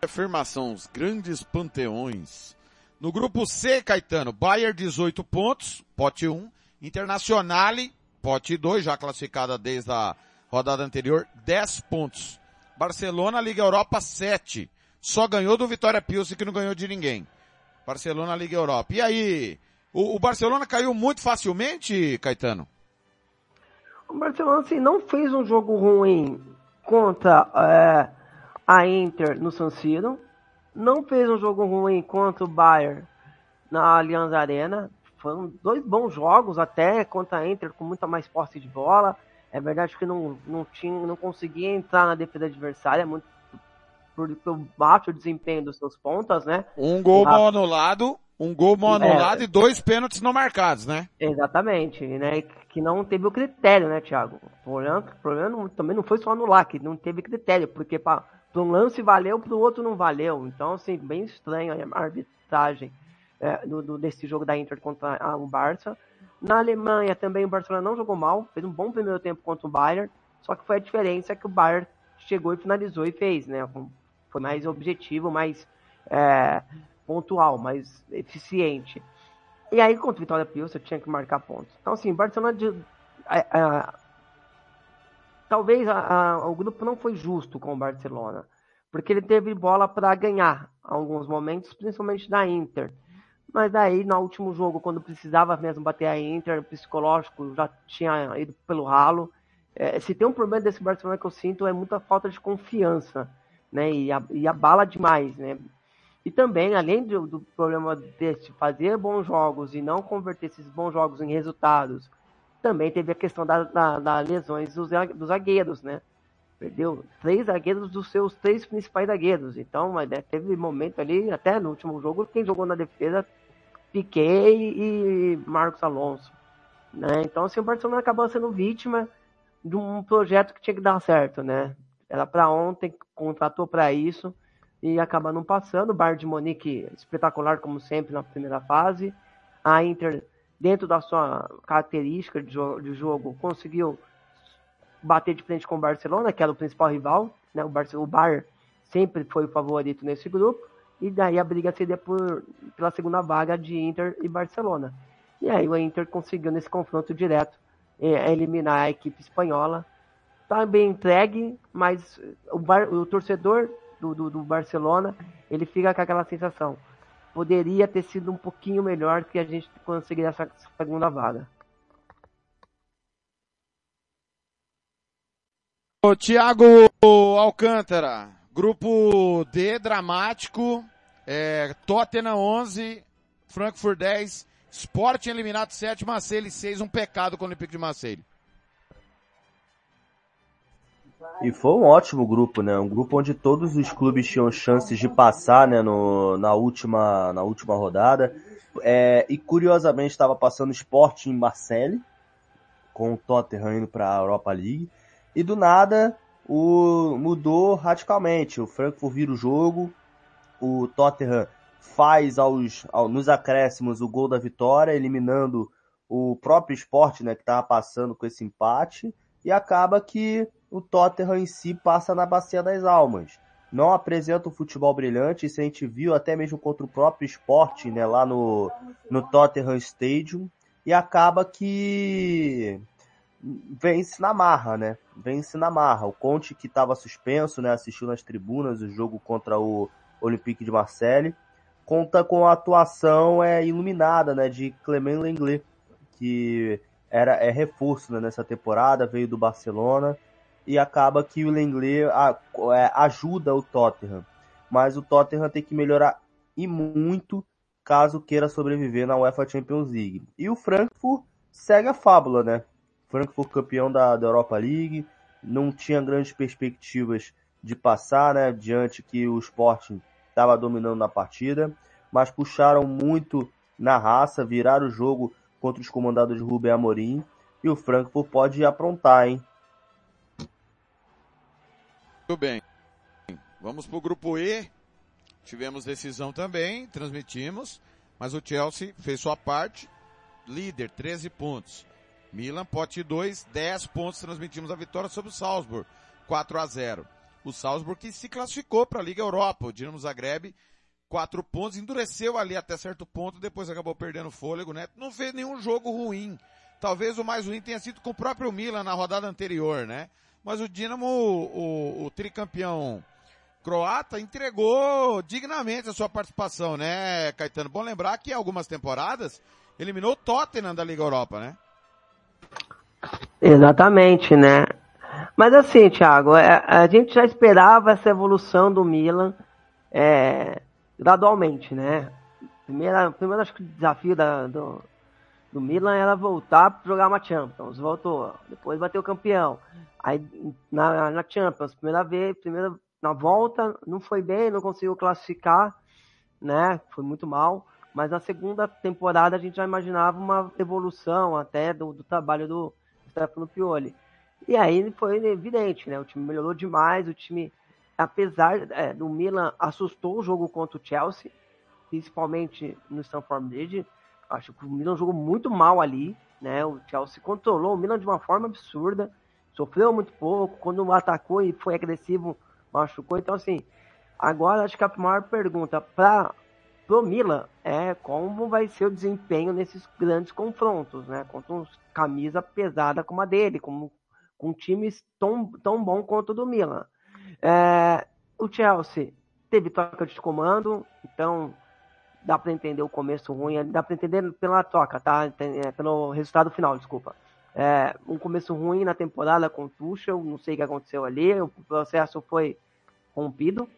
afirmação, os grandes panteões. No grupo C, Caetano, Bayern 18 pontos, pote 1, Internazionale, pote 2, já classificada desde a rodada anterior, 10 pontos. Barcelona, Liga Europa, 7. Só ganhou do Vitória Pilsen, que não ganhou de ninguém. Barcelona, Liga Europa. E aí, o, o Barcelona caiu muito facilmente, Caetano? O Barcelona, assim, não fez um jogo ruim contra é, a Inter no San Siro. Não fez um jogo ruim contra o Bayern na Allianz Arena. Foram dois bons jogos até contra a Inter com muita mais posse de bola. É verdade que não, não, tinha, não conseguia entrar na defesa adversária muito por, pelo baixo desempenho dos seus pontas, né? Um gol mal anulado, um gol mal anulado é, e dois pênaltis não marcados, né? Exatamente, né? Que não teve o critério, né, Thiago? O problema, o problema também não foi só anular, que não teve critério, porque para um lance valeu, para o outro não valeu. Então, assim, bem estranho a arbitragem é, do, do, desse jogo da Inter contra o Barça. Na Alemanha também o Barcelona não jogou mal, fez um bom primeiro tempo contra o Bayern, só que foi a diferença que o Bayern chegou e finalizou e fez, né? Foi mais objetivo, mais é, pontual, mais eficiente. E aí contra o Vitória Pilsen tinha que marcar pontos. Então assim, Barcelona de, talvez o grupo não foi justo com o Barcelona, porque ele teve bola para ganhar alguns momentos, principalmente da Inter. Mas daí, no último jogo, quando precisava mesmo bater a Inter, o psicológico já tinha ido pelo ralo. É, se tem um problema desse Barcelona que eu sinto é muita falta de confiança, né? E, a, e abala demais, né? E também, além do, do problema desse fazer bons jogos e não converter esses bons jogos em resultados, também teve a questão das da, da lesões dos, dos zagueiros, né? Perdeu três zagueiros dos seus três principais zagueiros. Então, né, teve momento ali, até no último jogo, quem jogou na defesa Piquet e Marcos Alonso. Né? Então, assim, o Barcelona acabou sendo vítima de um projeto que tinha que dar certo, né? Era para ontem, contratou para isso e acaba não passando. O de Monique espetacular como sempre na primeira fase. A Inter, dentro da sua característica de, jo de jogo, conseguiu bater de frente com o Barcelona, que era o principal rival. Né? O, Bar o sempre foi o favorito nesse grupo e daí a briga seria por, pela segunda vaga de Inter e Barcelona. E aí o Inter conseguiu nesse confronto direto é, eliminar a equipe espanhola. Tá bem entregue, mas o, bar, o torcedor do, do, do, Barcelona ele fica com aquela sensação. Poderia ter sido um pouquinho melhor que a gente conseguir essa segunda vaga. O Thiago Alcântara, Grupo D, dramático. É, Tottenham 11, Frankfurt 10, Sporting eliminado 7, Marseille 6, um pecado com o Olympique de Marseille. E foi um ótimo grupo, né? Um grupo onde todos os clubes tinham chances de passar, né? No, na, última, na última rodada. É, e curiosamente estava passando Sporting em Marseille, com o Tottenham indo para a Europa League. E do nada, o, mudou radicalmente. O Frankfurt vira o jogo, o Tottenham faz aos, ao, nos acréscimos o gol da vitória, eliminando o próprio esporte, né, que estava passando com esse empate, e acaba que o Tottenham em si passa na bacia das almas. Não apresenta um futebol brilhante, isso a gente viu até mesmo contra o próprio esporte, né, lá no, no Tottenham Stadium, e acaba que vence na marra, né? Vence na marra. O Conte que estava suspenso, né, assistiu nas tribunas o jogo contra o Olympique de Marseille, conta com a atuação é iluminada, né, de Clement Lenglet, que era é reforço né, nessa temporada, veio do Barcelona e acaba que o Lenglet é, ajuda o Tottenham, mas o Tottenham tem que melhorar e muito caso queira sobreviver na UEFA Champions League. E o Frankfurt segue a fábula, né? Frankfurt campeão da, da Europa League, não tinha grandes perspectivas de passar, né? Diante que o Sporting estava dominando na partida, mas puxaram muito na raça, viraram o jogo contra os comandados de Rubem Amorim e o Frankfurt pode aprontar, hein? Muito bem. Vamos para o grupo E. Tivemos decisão também, transmitimos, mas o Chelsea fez sua parte, líder, 13 pontos. Milan, pote 2, 10 pontos, transmitimos a vitória sobre o Salzburg, 4 a 0. O Salzburg que se classificou para a Liga Europa, o Dinamo Zagreb, 4 pontos, endureceu ali até certo ponto, depois acabou perdendo fôlego, né? Não fez nenhum jogo ruim. Talvez o mais ruim tenha sido com o próprio Milan na rodada anterior, né? Mas o Dinamo, o, o tricampeão croata entregou dignamente a sua participação, né, Caetano? Bom lembrar que algumas temporadas eliminou o Tottenham da Liga Europa, né? Exatamente, né? Mas assim, Thiago, é, a gente já esperava essa evolução do Milan é, gradualmente, né? Primeiro, primeiro acho que o desafio da, do, do Milan era voltar para jogar uma Champions. Voltou, depois bateu campeão. Aí na, na Champions, primeira vez, primeira na volta, não foi bem, não conseguiu classificar, né? Foi muito mal. Mas na segunda temporada a gente já imaginava uma evolução até do, do trabalho do Stefano Pioli. E aí foi evidente, né? O time melhorou demais, o time, apesar é, do Milan, assustou o jogo contra o Chelsea, principalmente no Stamford Bridge. Acho que o Milan jogou muito mal ali, né? O Chelsea controlou o Milan de uma forma absurda, sofreu muito pouco, quando atacou e foi agressivo, machucou. Então, assim, agora acho que a maior pergunta para pro Milan é como vai ser o desempenho nesses grandes confrontos, né? Contra uma camisa pesada como a dele, como com times tão, tão bom quanto o do Milan. É, o Chelsea teve troca de comando, então dá para entender o começo ruim, dá para entender pela troca, tá? É, pelo resultado final, desculpa. É, um começo ruim na temporada com o Tuchel, não sei o que aconteceu ali, o processo foi rompido,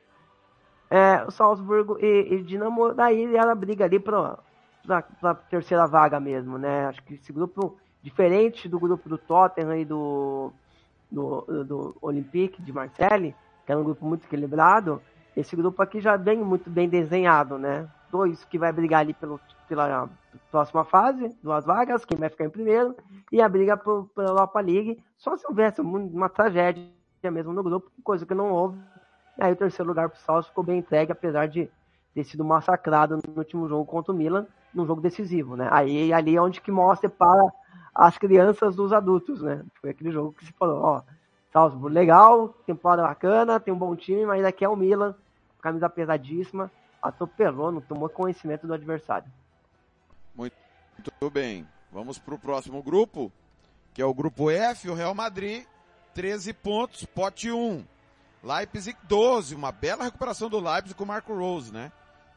é, o Salzburgo e, e Dinamo, daí ela briga ali para a terceira vaga mesmo, né? Acho que esse grupo, diferente do grupo do Tottenham e do, do, do Olympique de Marseille, que era um grupo muito equilibrado, esse grupo aqui já vem muito bem desenhado, né? Dois que vai brigar ali pelo, pela próxima fase, duas vagas, quem vai ficar em primeiro, e a briga pela Europa League, só se houvesse uma tragédia mesmo no grupo, coisa que não houve, e aí o terceiro lugar pro Salzburg ficou bem entregue, apesar de ter sido massacrado no último jogo contra o Milan, num jogo decisivo, né? Aí ali é onde que mostra para as crianças dos adultos, né? Foi aquele jogo que se falou, ó, Salzburg legal, temporada bacana, tem um bom time, mas aqui é o Milan, camisa pesadíssima, atropelou, não tomou conhecimento do adversário. Muito, bem. Vamos para o próximo grupo, que é o grupo F, o Real Madrid, 13 pontos, pote 1. Leipzig 12, uma bela recuperação do Leipzig com o Marco Rose, né?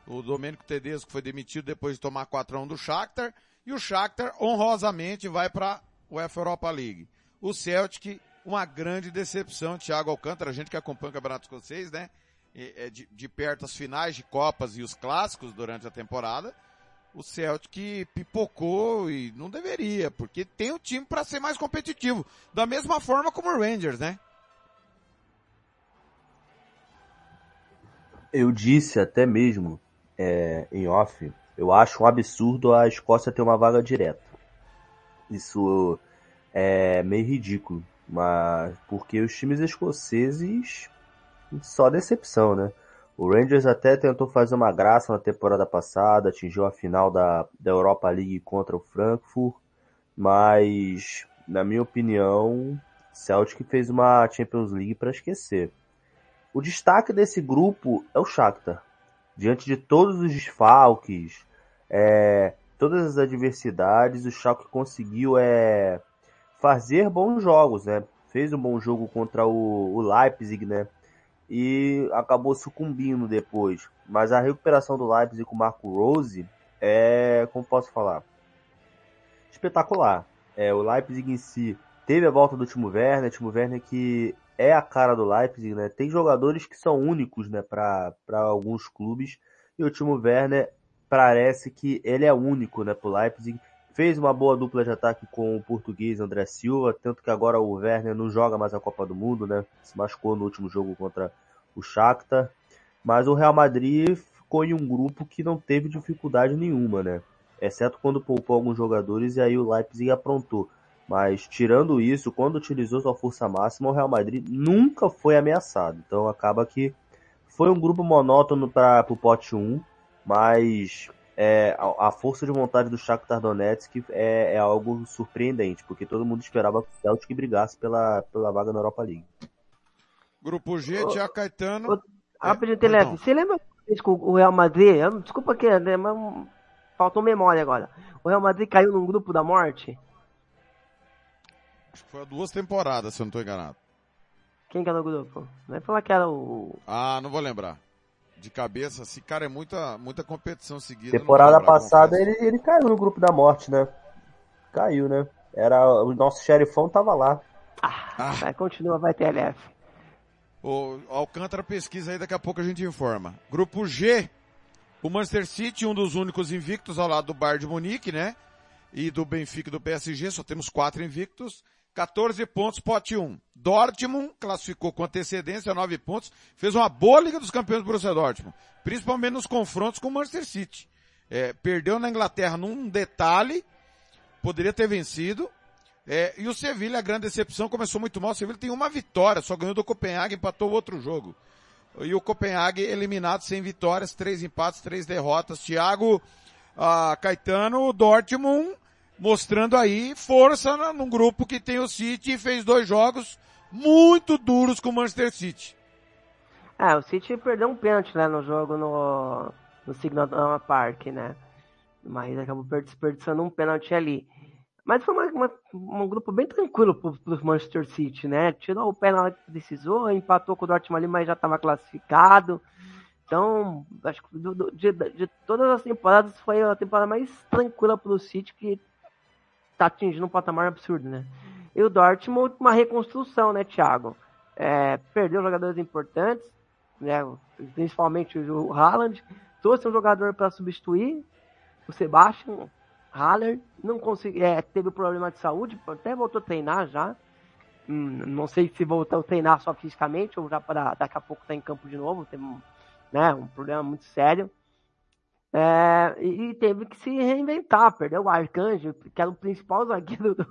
O Domênico Tedesco foi demitido depois de tomar 4 a 1 do Shakhtar e o Shakhtar honrosamente vai para o UEFA Europa League. O Celtic, uma grande decepção, Thiago Alcântara, a gente que acompanha o Campeonato Escocês, né? É de, de perto as finais de Copas e os clássicos durante a temporada. O Celtic pipocou e não deveria, porque tem o time para ser mais competitivo, da mesma forma como o Rangers, né? Eu disse até mesmo é, em off, eu acho um absurdo a Escócia ter uma vaga direta. Isso é meio ridículo, mas porque os times escoceses só decepção, né? O Rangers até tentou fazer uma graça na temporada passada, atingiu a final da, da Europa League contra o Frankfurt, mas, na minha opinião, Celtic fez uma Champions League para esquecer. O destaque desse grupo é o Shakhtar. Diante de todos os desfalques, é, todas as adversidades, o Schalke conseguiu é, fazer bons jogos, né? Fez um bom jogo contra o, o Leipzig, né? E acabou sucumbindo depois. Mas a recuperação do Leipzig com o Marco Rose é, como posso falar, espetacular. É, o Leipzig em si teve a volta do Timo Werner, Timo Werner que é a cara do Leipzig, né? Tem jogadores que são únicos, né, para alguns clubes, e o Timo Werner parece que ele é único, né, pro Leipzig. Fez uma boa dupla de ataque com o português André Silva, tanto que agora o Werner não joga mais a Copa do Mundo, né? Se machucou no último jogo contra o Shakhtar. Mas o Real Madrid ficou em um grupo que não teve dificuldade nenhuma, né? Exceto quando poupou alguns jogadores e aí o Leipzig aprontou. Mas tirando isso, quando utilizou sua força máxima, o Real Madrid nunca foi ameaçado. Então acaba que foi um grupo monótono para o pote 1 mas é, a, a, força de vontade do Shakhtar Donetsk é, é, algo surpreendente, porque todo mundo esperava que o Celtic brigasse pela, pela vaga na Europa League. Grupo G, Tia Caetano. Ô, rapidinho, Telef, você lembra com o Real Madrid? Desculpa que né, mas faltou memória agora. O Real Madrid caiu num grupo da morte? Acho que foi há duas temporadas, se eu não estou enganado. Quem que era o grupo? Vai falar que era o. Ah, não vou lembrar de cabeça, esse cara é muita, muita competição seguida. Temporada passada ele, ele caiu no grupo da morte, né? Caiu, né? Era, o nosso xerifão tava lá. Ah, ah. Vai, continua, vai TLF. O Alcântara pesquisa aí, daqui a pouco a gente informa. Grupo G, o Manchester City, um dos únicos invictos ao lado do Bayern de Munique, né? E do Benfica e do PSG, só temos quatro invictos. 14 pontos, pote 1. Dortmund classificou com antecedência, 9 pontos. Fez uma boa Liga dos Campeões do Borussia Dortmund. Principalmente nos confrontos com o Manchester City. É, perdeu na Inglaterra num detalhe. Poderia ter vencido. É, e o Sevilha, a grande decepção, começou muito mal. O Sevilha tem uma vitória, só ganhou do Copenhague, empatou outro jogo. E o Copenhague eliminado sem vitórias, três empates, três derrotas. Thiago ah, Caetano, Dortmund mostrando aí força num grupo que tem o City e fez dois jogos muito duros com o Manchester City. É, o City perdeu um pênalti né, no jogo no, no Signal Park, né? Mas acabou desperdiçando um pênalti ali. Mas foi uma, uma, um grupo bem tranquilo pro, pro Manchester City, né? Tirou o pênalti que precisou, empatou com o Dortmund ali, mas já estava classificado. Então, acho que do, de, de, todas as temporadas foi a temporada mais tranquila pro City, que tá atingindo um patamar absurdo, né? E o Dortmund, uma reconstrução, né, Thiago? É, perdeu jogadores importantes, né? Principalmente o Haaland. Trouxe um jogador para substituir o Sebastian Haller. Não consegui, é, teve problema de saúde, até voltou a treinar já. Hum, não sei se voltou a treinar só fisicamente ou já para daqui a pouco estar tá em campo de novo. Tem né, um problema muito sério. É, e teve que se reinventar, perdeu o Arcanjo, que era o principal zagueiro do,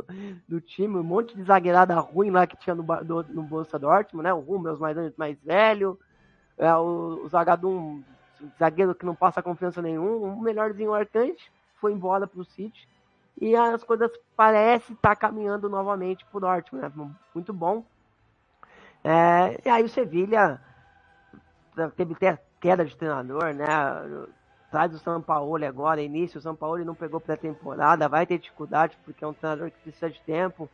do time, um monte de zagueirada ruim lá que tinha no, do, no Bolsa Dortmund, né? O Rummels mais, mais velho, é, o, o Zagadum, zagueiro que não passa confiança nenhum, o melhorzinho Arcanjo, foi embora pro City, e as coisas parecem estar tá caminhando novamente pro Dortmund, né? Muito bom. É, e aí o Sevilha teve queda de treinador, né? Traz o São Paulo agora, início, o São Paulo não pegou pré-temporada, vai ter dificuldade porque é um treinador que precisa de tempo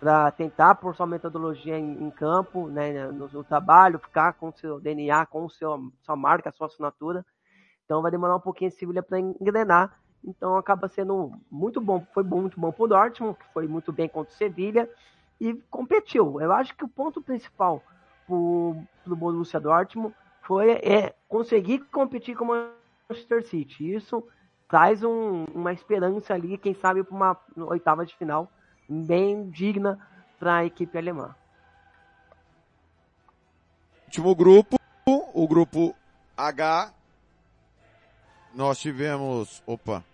para tentar pôr sua metodologia em, em campo, né, no, no, trabalho, ficar com seu DNA, com seu, sua marca, sua assinatura. Então vai demorar um pouquinho esse Sevilha para engrenar. Então acaba sendo muito bom, foi muito bom para o Dortmund, que foi muito bem contra o Sevilha e competiu. Eu acho que o ponto principal para o Borussia Dortmund foi é, conseguir competir com o Manchester City. Isso traz um, uma esperança ali, quem sabe, para uma oitava de final bem digna para a equipe alemã. Último grupo, o grupo H. Nós tivemos, opa,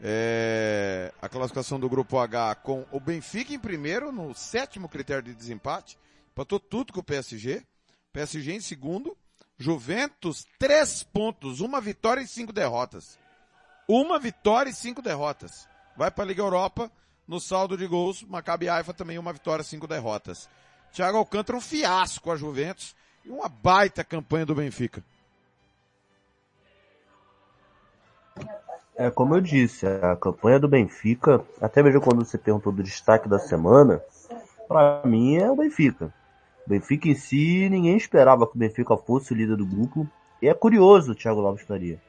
é, a classificação do grupo H com o Benfica em primeiro, no sétimo critério de desempate, empatou tudo com o PSG. PSG em segundo, Juventus, três pontos, uma vitória e cinco derrotas. Uma vitória e cinco derrotas. Vai para a Liga Europa, no saldo de gols, Maccabi Haifa também uma vitória, cinco derrotas. Thiago Alcântara um fiasco a Juventus e uma baita campanha do Benfica. É, como eu disse, a campanha do Benfica, até mesmo quando você perguntou do destaque da semana, para mim é o Benfica. O Benfica em si, ninguém esperava que o Benfica fosse o líder do grupo. E é curioso, Thiago Lopes Faria.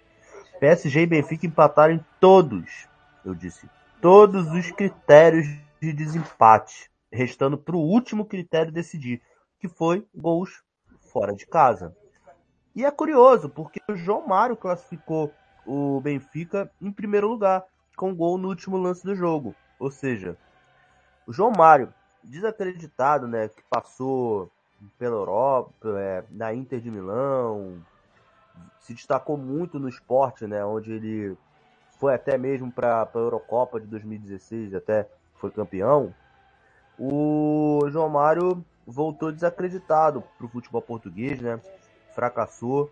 PSG e Benfica empataram em todos, eu disse, todos os critérios de desempate, restando para o último critério decidir, que foi gols fora de casa. E é curioso, porque o João Mário classificou o Benfica em primeiro lugar, com gol no último lance do jogo. Ou seja, o João Mário, desacreditado, né, que passou pela Europa, é, na Inter de Milão, se destacou muito no esporte, né, onde ele foi até mesmo para a Eurocopa de 2016, até foi campeão. O João Mário voltou desacreditado para o futebol português, né? Fracassou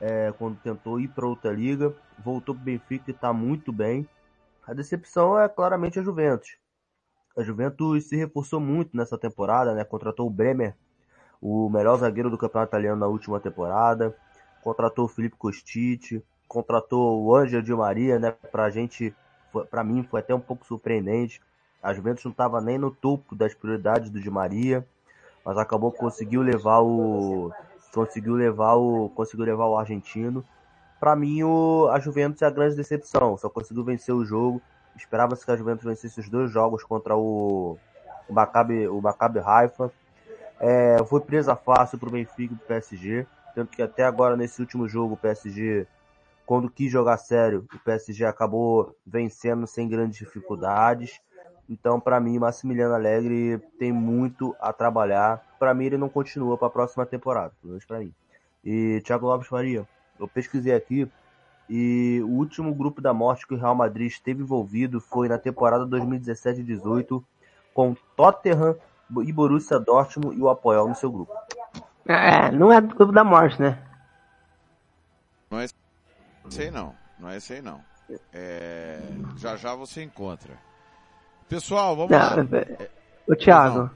é, quando tentou ir para outra liga, voltou para o Benfica e está muito bem. A decepção é claramente a Juventus. A Juventus se reforçou muito nessa temporada, né? Contratou o Bremer, o melhor zagueiro do campeonato italiano na última temporada. Contratou o Felipe Kostic, contratou o Ângelo Di Maria, né? Pra gente, para mim, foi até um pouco surpreendente. A Juventus não estava nem no topo das prioridades do Di Maria, mas acabou conseguiu levar o conseguiu levar o conseguiu levar o argentino. Para mim, o, a Juventus é a grande decepção. Só conseguiu vencer o jogo. Esperava-se que a Juventus vencesse os dois jogos contra o, o Maccabi, o Maccabi Haifa. É, foi presa fácil para o Benfica e para o PSG. Tanto que até agora, nesse último jogo, o PSG, quando quis jogar sério, o PSG acabou vencendo sem grandes dificuldades. Então, para mim, Massimiliano Alegre tem muito a trabalhar. Para mim, ele não continua para a próxima temporada, pelo menos para mim. E Thiago Lopes Faria, eu pesquisei aqui e o último grupo da morte que o Real Madrid esteve envolvido foi na temporada 2017-18 com Tottenham e Borussia Dortmund e o Apoel no seu grupo. É, não é do grupo da morte, né? Não é esse aí não, não é esse aí não. É... Já já você encontra. Pessoal, vamos Não, lá. Ô Thiago,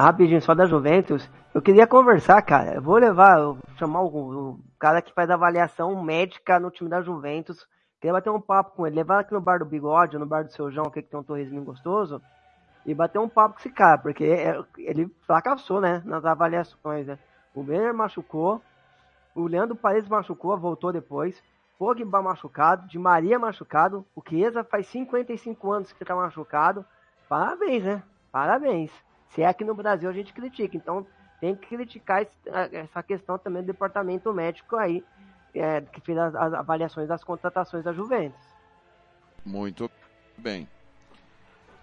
rapidinho, só da Juventus, eu queria conversar, cara. Eu vou levar, eu vou chamar o, o cara que faz avaliação médica no time da Juventus. Queria bater um papo com ele, levar aqui no bar do Bigode, no bar do Seu João, que tem um torresminho gostoso, e bater um papo com esse cara, porque é- ele fracassou, né, nas avaliações, né. O Benner machucou, o Leandro Paredes machucou, voltou depois, Pogba machucado, Di Maria machucado, o Chiesa faz 55 anos que tá machucado. Parabéns, né? Parabéns. Se é aqui no Brasil a gente critica, então tem que criticar esse- essa questão também do departamento médico aí, é, que fez as, as avaliações das contratações da Juventus. Muito bem.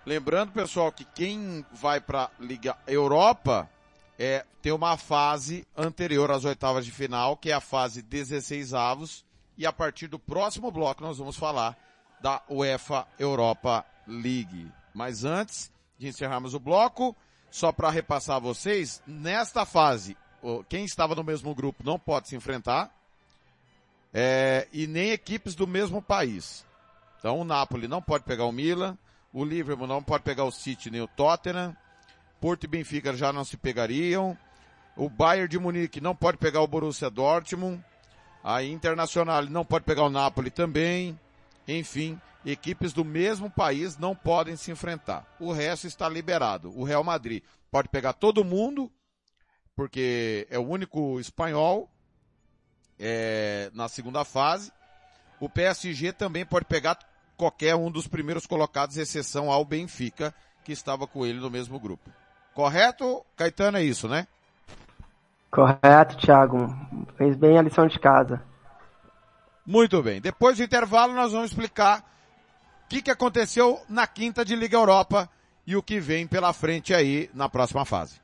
Lembrando, pessoal, que quem vai para Liga Europa é tem uma fase anterior às oitavas de final, que é a fase 16 avos, e a partir do próximo bloco nós vamos falar da UEFA Europa League. Mas antes de encerrarmos o bloco, só para repassar a vocês, nesta fase, quem estava no mesmo grupo não pode se enfrentar, é, e nem equipes do mesmo país. Então o Napoli não pode pegar o Milan, o Liverpool não pode pegar o City nem o Tottenham, Porto e Benfica já não se pegariam, o Bayern de Munique não pode pegar o Borussia Dortmund, a Internacional não pode pegar o Napoli também, enfim, equipes do mesmo país não podem se enfrentar. O resto está liberado. O Real Madrid pode pegar todo mundo, porque é o único espanhol é, na segunda fase. O PSG também pode pegar qualquer um dos primeiros colocados, exceção ao Benfica, que estava com ele no mesmo grupo. Correto? Caetano, é isso, né? Correto, Thiago. Fez bem a lição de casa. Muito bem. Depois do intervalo, nós vamos explicar o que, que aconteceu na quinta de Liga Europa e o que vem pela frente aí na próxima fase.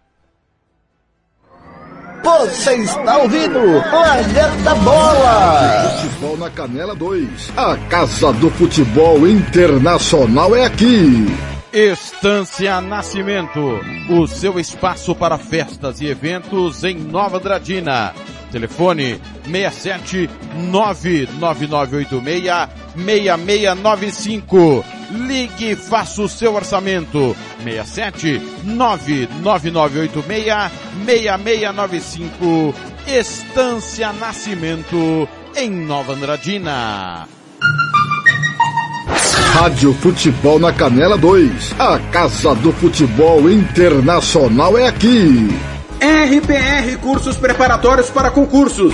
Você está ouvindo Planeta Bola! Futebol na Canela 2. A Casa do Futebol Internacional é aqui. Estância Nascimento, o seu espaço para festas e eventos em Nova Andradina. Telefone 67 99986 6695. Ligue e faça o seu orçamento. 67 99986 6695. Estância Nascimento em Nova Andradina. Rádio Futebol na Canela 2. A Casa do Futebol Internacional é aqui. RPR Cursos Preparatórios para Concursos.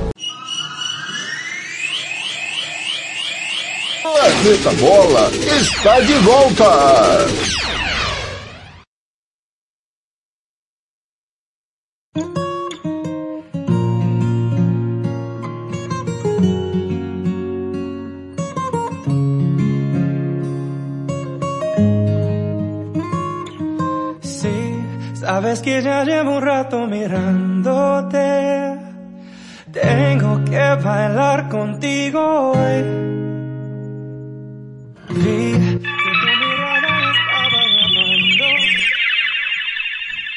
Planeta Bola está de volta. Sí, sabes que ya llevo un rato mirándote. Tengo que bailar contigo hoy. Vi.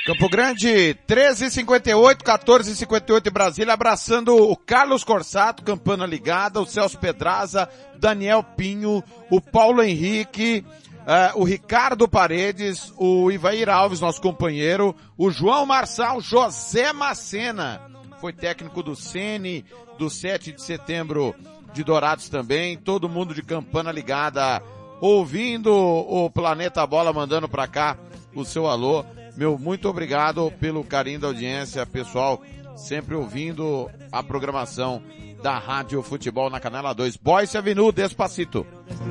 Campo Grande, 13h58, 14h58 em Brasília, abraçando o Carlos Corsato, campana ligada, o Celso Pedraza, Daniel Pinho, o Paulo Henrique, eh, o Ricardo Paredes, o Ivair Alves, nosso companheiro, o João Marçal, José Macena, foi técnico do Sene, do 7 de setembro de Dourados também, todo mundo de campana ligada, ouvindo o Planeta Bola, mandando pra cá o seu alô. Meu muito obrigado pelo carinho da audiência, pessoal, sempre ouvindo a programação da Rádio Futebol na Canela 2. Boyce Avenue, Despacito.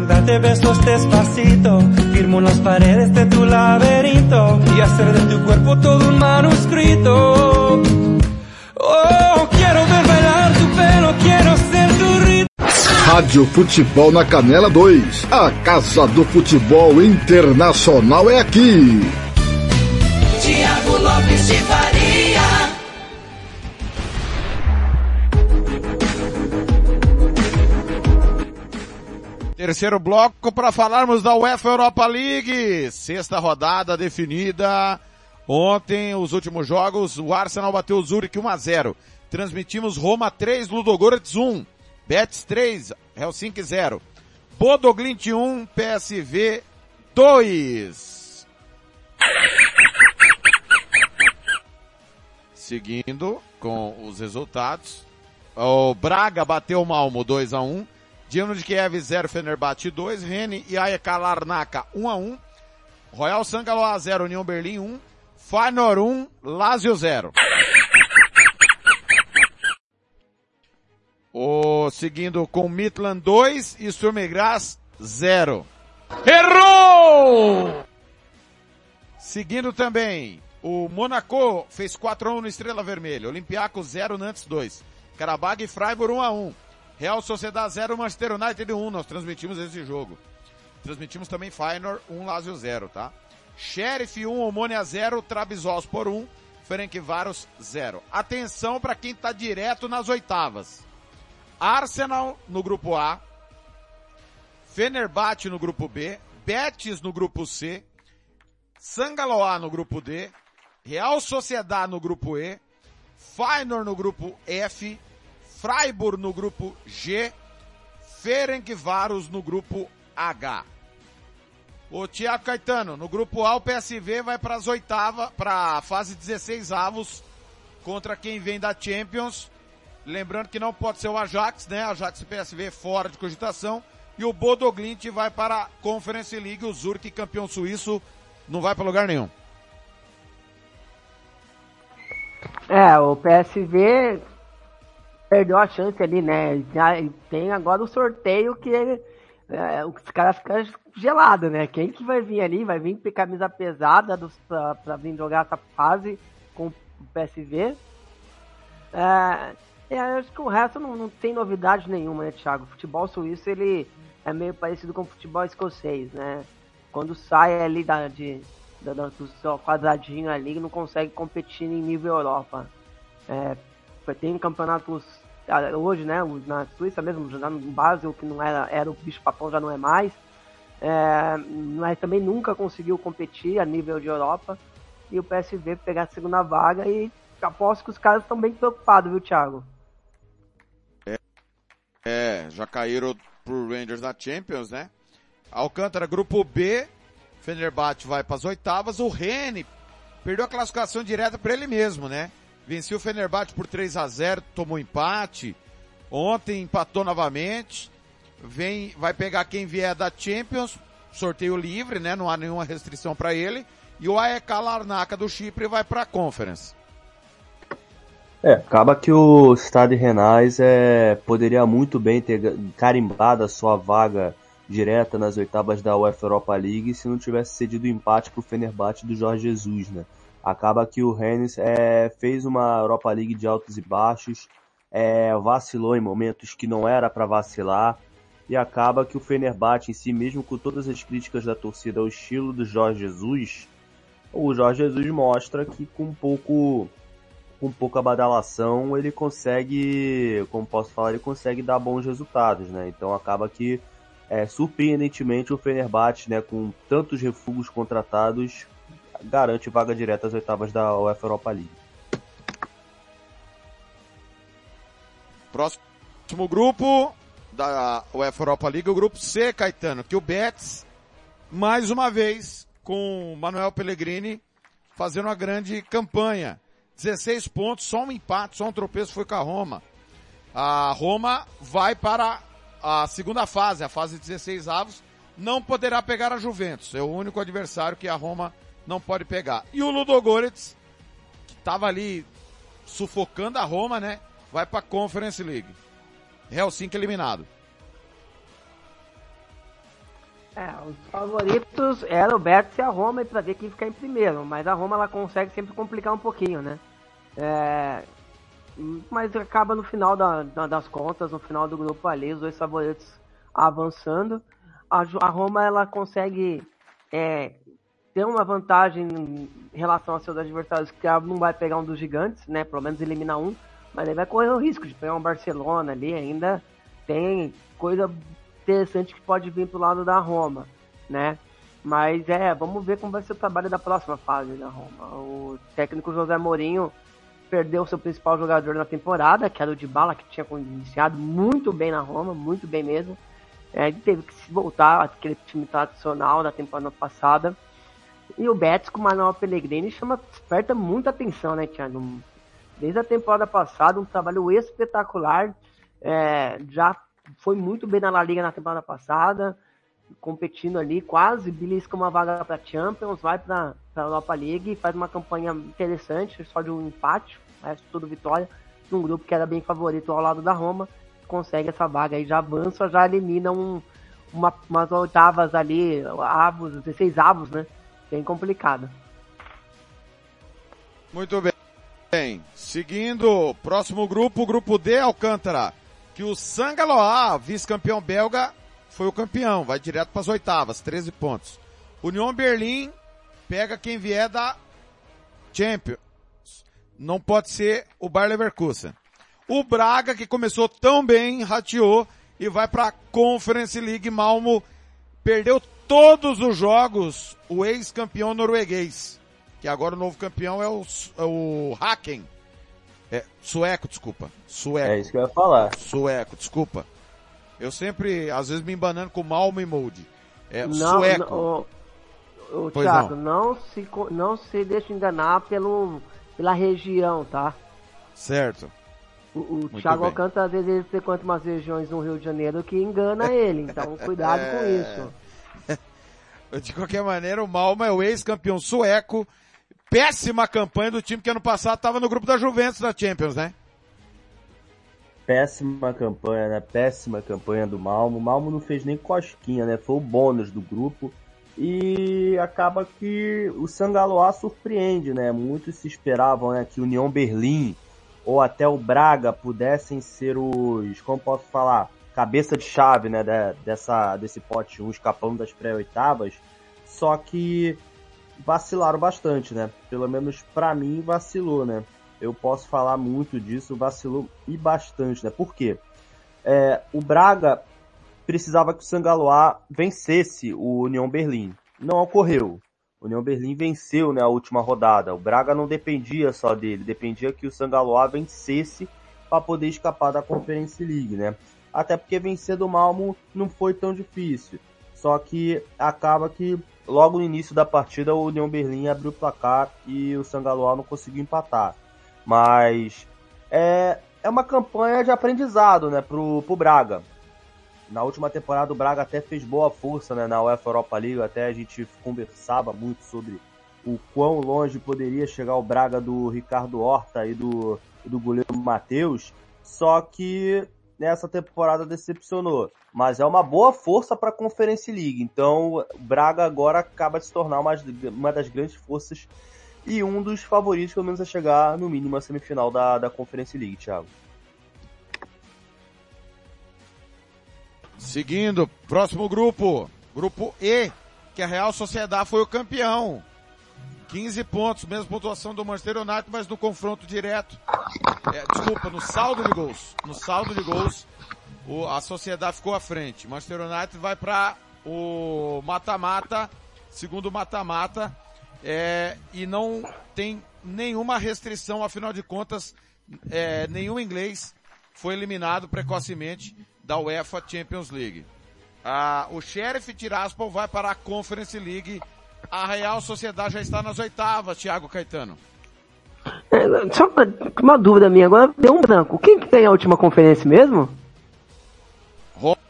Darte besos despacito, firmo las paredes de tu laberinto y hacer de tu cuerpo todo un manuscrito. Oh, quiero ver Rádio Futebol na Canela 2. A Casa do Futebol Internacional é aqui. Tiago Lopes de Faria. Terceiro bloco para falarmos da UEFA Europa League. Sexta rodada definida. Ontem, os últimos jogos, o Arsenal bateu o Zurich 1 a 0. Transmitimos Roma 3, Ludogorets 1. Betis 3, Helsinki 0. Bodoglint 1, PSV 2. Seguindo com os resultados. O Braga bateu o Malmo 2 a 1 Dinamo de Kiev 0, Fenerbahçe 2, Rene e AEK Larnaca 1 a 1 Royal Sangaloa 0, União Berlim 1, Feyenoord 1, Lazio 0. O seguindo com Midland 2 e Sturm Graz 0. Errou! Seguindo também, o Monaco fez 4 a 1 no Estrela Vermelha, Olympiacos 0, Nantes 2. Karabag e Freiburg 1 a 1. Real Sociedade 0, Manchester United 1. Nós transmitimos esse jogo. Transmitimos também Feyenoord 1, Lazio 0, tá? Sheriff 1, Omônia 0, Trabzonspor 1, Ferencváros 0. Atenção para quem tá direto nas oitavas. Arsenal no grupo A, Fenerbahçe no grupo B, Betis no grupo C, Sangaloa no grupo D, Real Sociedade no grupo E, Feyenoord no grupo F, Freiburg no grupo G, Ferencváros no grupo H. O Thiago Caetano, no grupo A o PSV vai para as oitavas, para a fase 16 avos contra quem vem da Champions. Lembrando que não pode ser o Ajax, né? Ajax e PSV fora de cogitação. E o Bodo Glimt vai para a Conference League, o Zurich, campeão suíço, não vai para lugar nenhum. É, o PSV perdeu a chance ali, né? Já tem agora o sorteio que é, os caras ficam gelados, né? Quem que vai vir ali? Vai vir com camisa pesada pra vir jogar essa fase com o PSV. É, é, acho que o resto não, não tem novidade nenhuma, né, Thiago? O futebol suíço, ele é meio parecido com o futebol escocês, né? Quando sai ali da, de, da, do seu quadradinho ali, não consegue competir em nível Europa. É, tem campeonatos ah, hoje, né, na Suíça mesmo, já no Basel, que não era, era o bicho papão, já não é mais. É, mas também nunca conseguiu competir a nível de Europa. E o PSV pegar a segunda vaga e aposto que os caras estão bem preocupados, viu, Thiago? É, é, já caíram pro Rangers na Champions, né? Alcântara, grupo B, Fenerbahçe vai para as oitavas, o Rene perdeu a classificação direta para ele mesmo, né? Venceu o Fenerbahçe por 3 a 0 tomou empate. Ontem empatou novamente. Vem, vai pegar quem vier da Champions, sorteio livre, né? Não há nenhuma restrição para ele. E o AEK Larnaca do Chipre vai para a Conference. É, acaba que o Stade Renais é, poderia muito bem ter carimbado a sua vaga direta nas oitavas da UEFA Europa League se não tivesse cedido o empate para o Fenerbahçe do Jorge Jesus, né? Acaba que o Rennes é, fez uma Europa League de altos e baixos, é, vacilou em momentos que não era para vacilar, e acaba que o Fenerbahçe em si, mesmo com todas as críticas da torcida ao estilo do Jorge Jesus, o Jorge Jesus mostra que com pouco com pouca badalação ele consegue, como posso falar, ele consegue dar bons resultados, né? Então acaba que é, surpreendentemente o Fenerbahçe, né, com tantos refugos contratados, garante vaga direta às oitavas da UEFA Europa League. Próximo grupo da UEFA Europa League, o grupo C, Caetano, que o Betis, mais uma vez, com Manuel Pellegrini, fazendo uma grande campanha. 16 pontos, só um empate, só um tropeço foi com a Roma. A Roma vai para a segunda fase, a fase de 16 avos, não poderá pegar a Juventus. É o único adversário que a Roma não pode pegar. E o Ludogorets, que estava ali sufocando a Roma, né? Vai para a Conference League. Helsinki eliminado. É, os favoritos eram o Betis e a Roma para ver quem ficar em primeiro, mas a Roma ela consegue sempre complicar um pouquinho, né? É, mas acaba no final da, da, das contas, no final do grupo ali, os dois favoritos avançando. A, a Roma ela consegue é, ter uma vantagem em relação aos seus adversários, que não vai pegar um dos gigantes, né? Pelo menos eliminar um, mas ele vai correr o risco de pegar um Barcelona ali, ainda tem coisa interessante que pode vir pro lado da Roma, né? Mas é, vamos ver como vai ser o trabalho da próxima fase da Roma. O técnico José Mourinho perdeu seu principal jogador na temporada, que era o Dybala, que tinha iniciado muito bem na Roma, muito bem mesmo. É, ele teve que se voltar àquele time tradicional da temporada passada. E o Betis com o Manuel Pellegrini chama, desperta muita atenção, né, Thiago? desde a temporada passada, um trabalho espetacular. É, já foi muito bem na La Liga na temporada passada, competindo ali, quase belisca uma vaga para Champions, vai para a Europa League, faz uma campanha interessante, só de um empate, resto tudo vitória, num grupo que era bem favorito ao lado da Roma, consegue essa vaga aí, já avança, já elimina um, uma, umas oitavas ali, avos, 16 avos, né? Bem complicado. Muito. Bem, seguindo, próximo grupo, grupo D, Alcântara, que o Sangaloa, vice-campeão belga, foi o campeão, vai direto para as oitavas, 13 pontos. União Berlim pega quem vier da Champions. Não pode ser o Bayer Leverkusen. O Braga, que começou tão bem, rateou e vai para a Conference League. Malmo perdeu todos os jogos, o ex-campeão norueguês que agora o novo campeão é o, é o Haken. É, sueco, desculpa. Sueco. É isso que eu ia falar. Sueco, desculpa. Eu sempre, às vezes, me embanando com Malmo e Molde. É, não, sueco. Não, o, o Thiago, não. não. se, não se deixe enganar pelo, pela região, tá? Certo. O, o Thiago Alcântara, às vezes, ele frequenta umas regiões no Rio de Janeiro que engana ele. Então, cuidado É. com isso. De qualquer maneira, o Malmo é o ex-campeão sueco. Péssima campanha do time que ano passado estava no grupo da Juventus da Champions, né? Péssima campanha, né? Péssima campanha do Malmo. O Malmo não fez nem cosquinha, né? Foi o bônus do grupo. E acaba que o Sangaloa surpreende, né? Muitos se esperavam né, que União Berlim ou até o Braga pudessem ser os, como posso falar, cabeça de chave, né, de- dessa, desse pote 1, escapando das pré-oitavas. Só que vacilaram bastante, né? Pelo menos pra mim vacilou, né? Eu posso falar muito disso, vacilou e bastante, né? Por quê? É, o Braga precisava que o Sangaloa vencesse o União Berlim. Não ocorreu. O União Berlim venceu né, a última rodada. O Braga não dependia só dele, dependia que o Sangaloa vencesse para poder escapar da Conference League, né? Até porque vencer do Malmo não foi tão difícil. Só que acaba que logo no início da partida o União Berlim abriu o placar e o Sangaloa não conseguiu empatar. Mas é, é uma campanha de aprendizado, né, pro, pro Braga. Na última temporada o Braga até fez boa força né, na UEFA Europa League, até a gente conversava muito sobre o quão longe poderia chegar o Braga do Ricardo Horta e do, do goleiro Matheus. Só que nessa temporada decepcionou. Mas é uma boa força para a Conference League. Então Braga agora acaba de se tornar uma, uma das grandes forças e um dos favoritos, pelo menos, a chegar no mínimo a semifinal da, da Conference League, Thiago. Seguindo, próximo grupo, grupo E, que a Real Sociedade foi o campeão. 15 pontos, mesma pontuação do Manchester United, mas no confronto direto. É, desculpa, no saldo de gols. No saldo de gols, o, a Sociedade ficou à frente. Manchester United vai para o mata-mata, segundo mata-mata, é, e não tem nenhuma restrição, afinal de contas, é, nenhum inglês foi eliminado precocemente da UEFA Champions League. Ah, o Sheriff Tiraspol vai para a Conference League. A Real Sociedade já está nas oitavas, Thiago Caetano. É, Só uma, uma dúvida minha, agora deu um branco. Quem que tem a última conferência mesmo?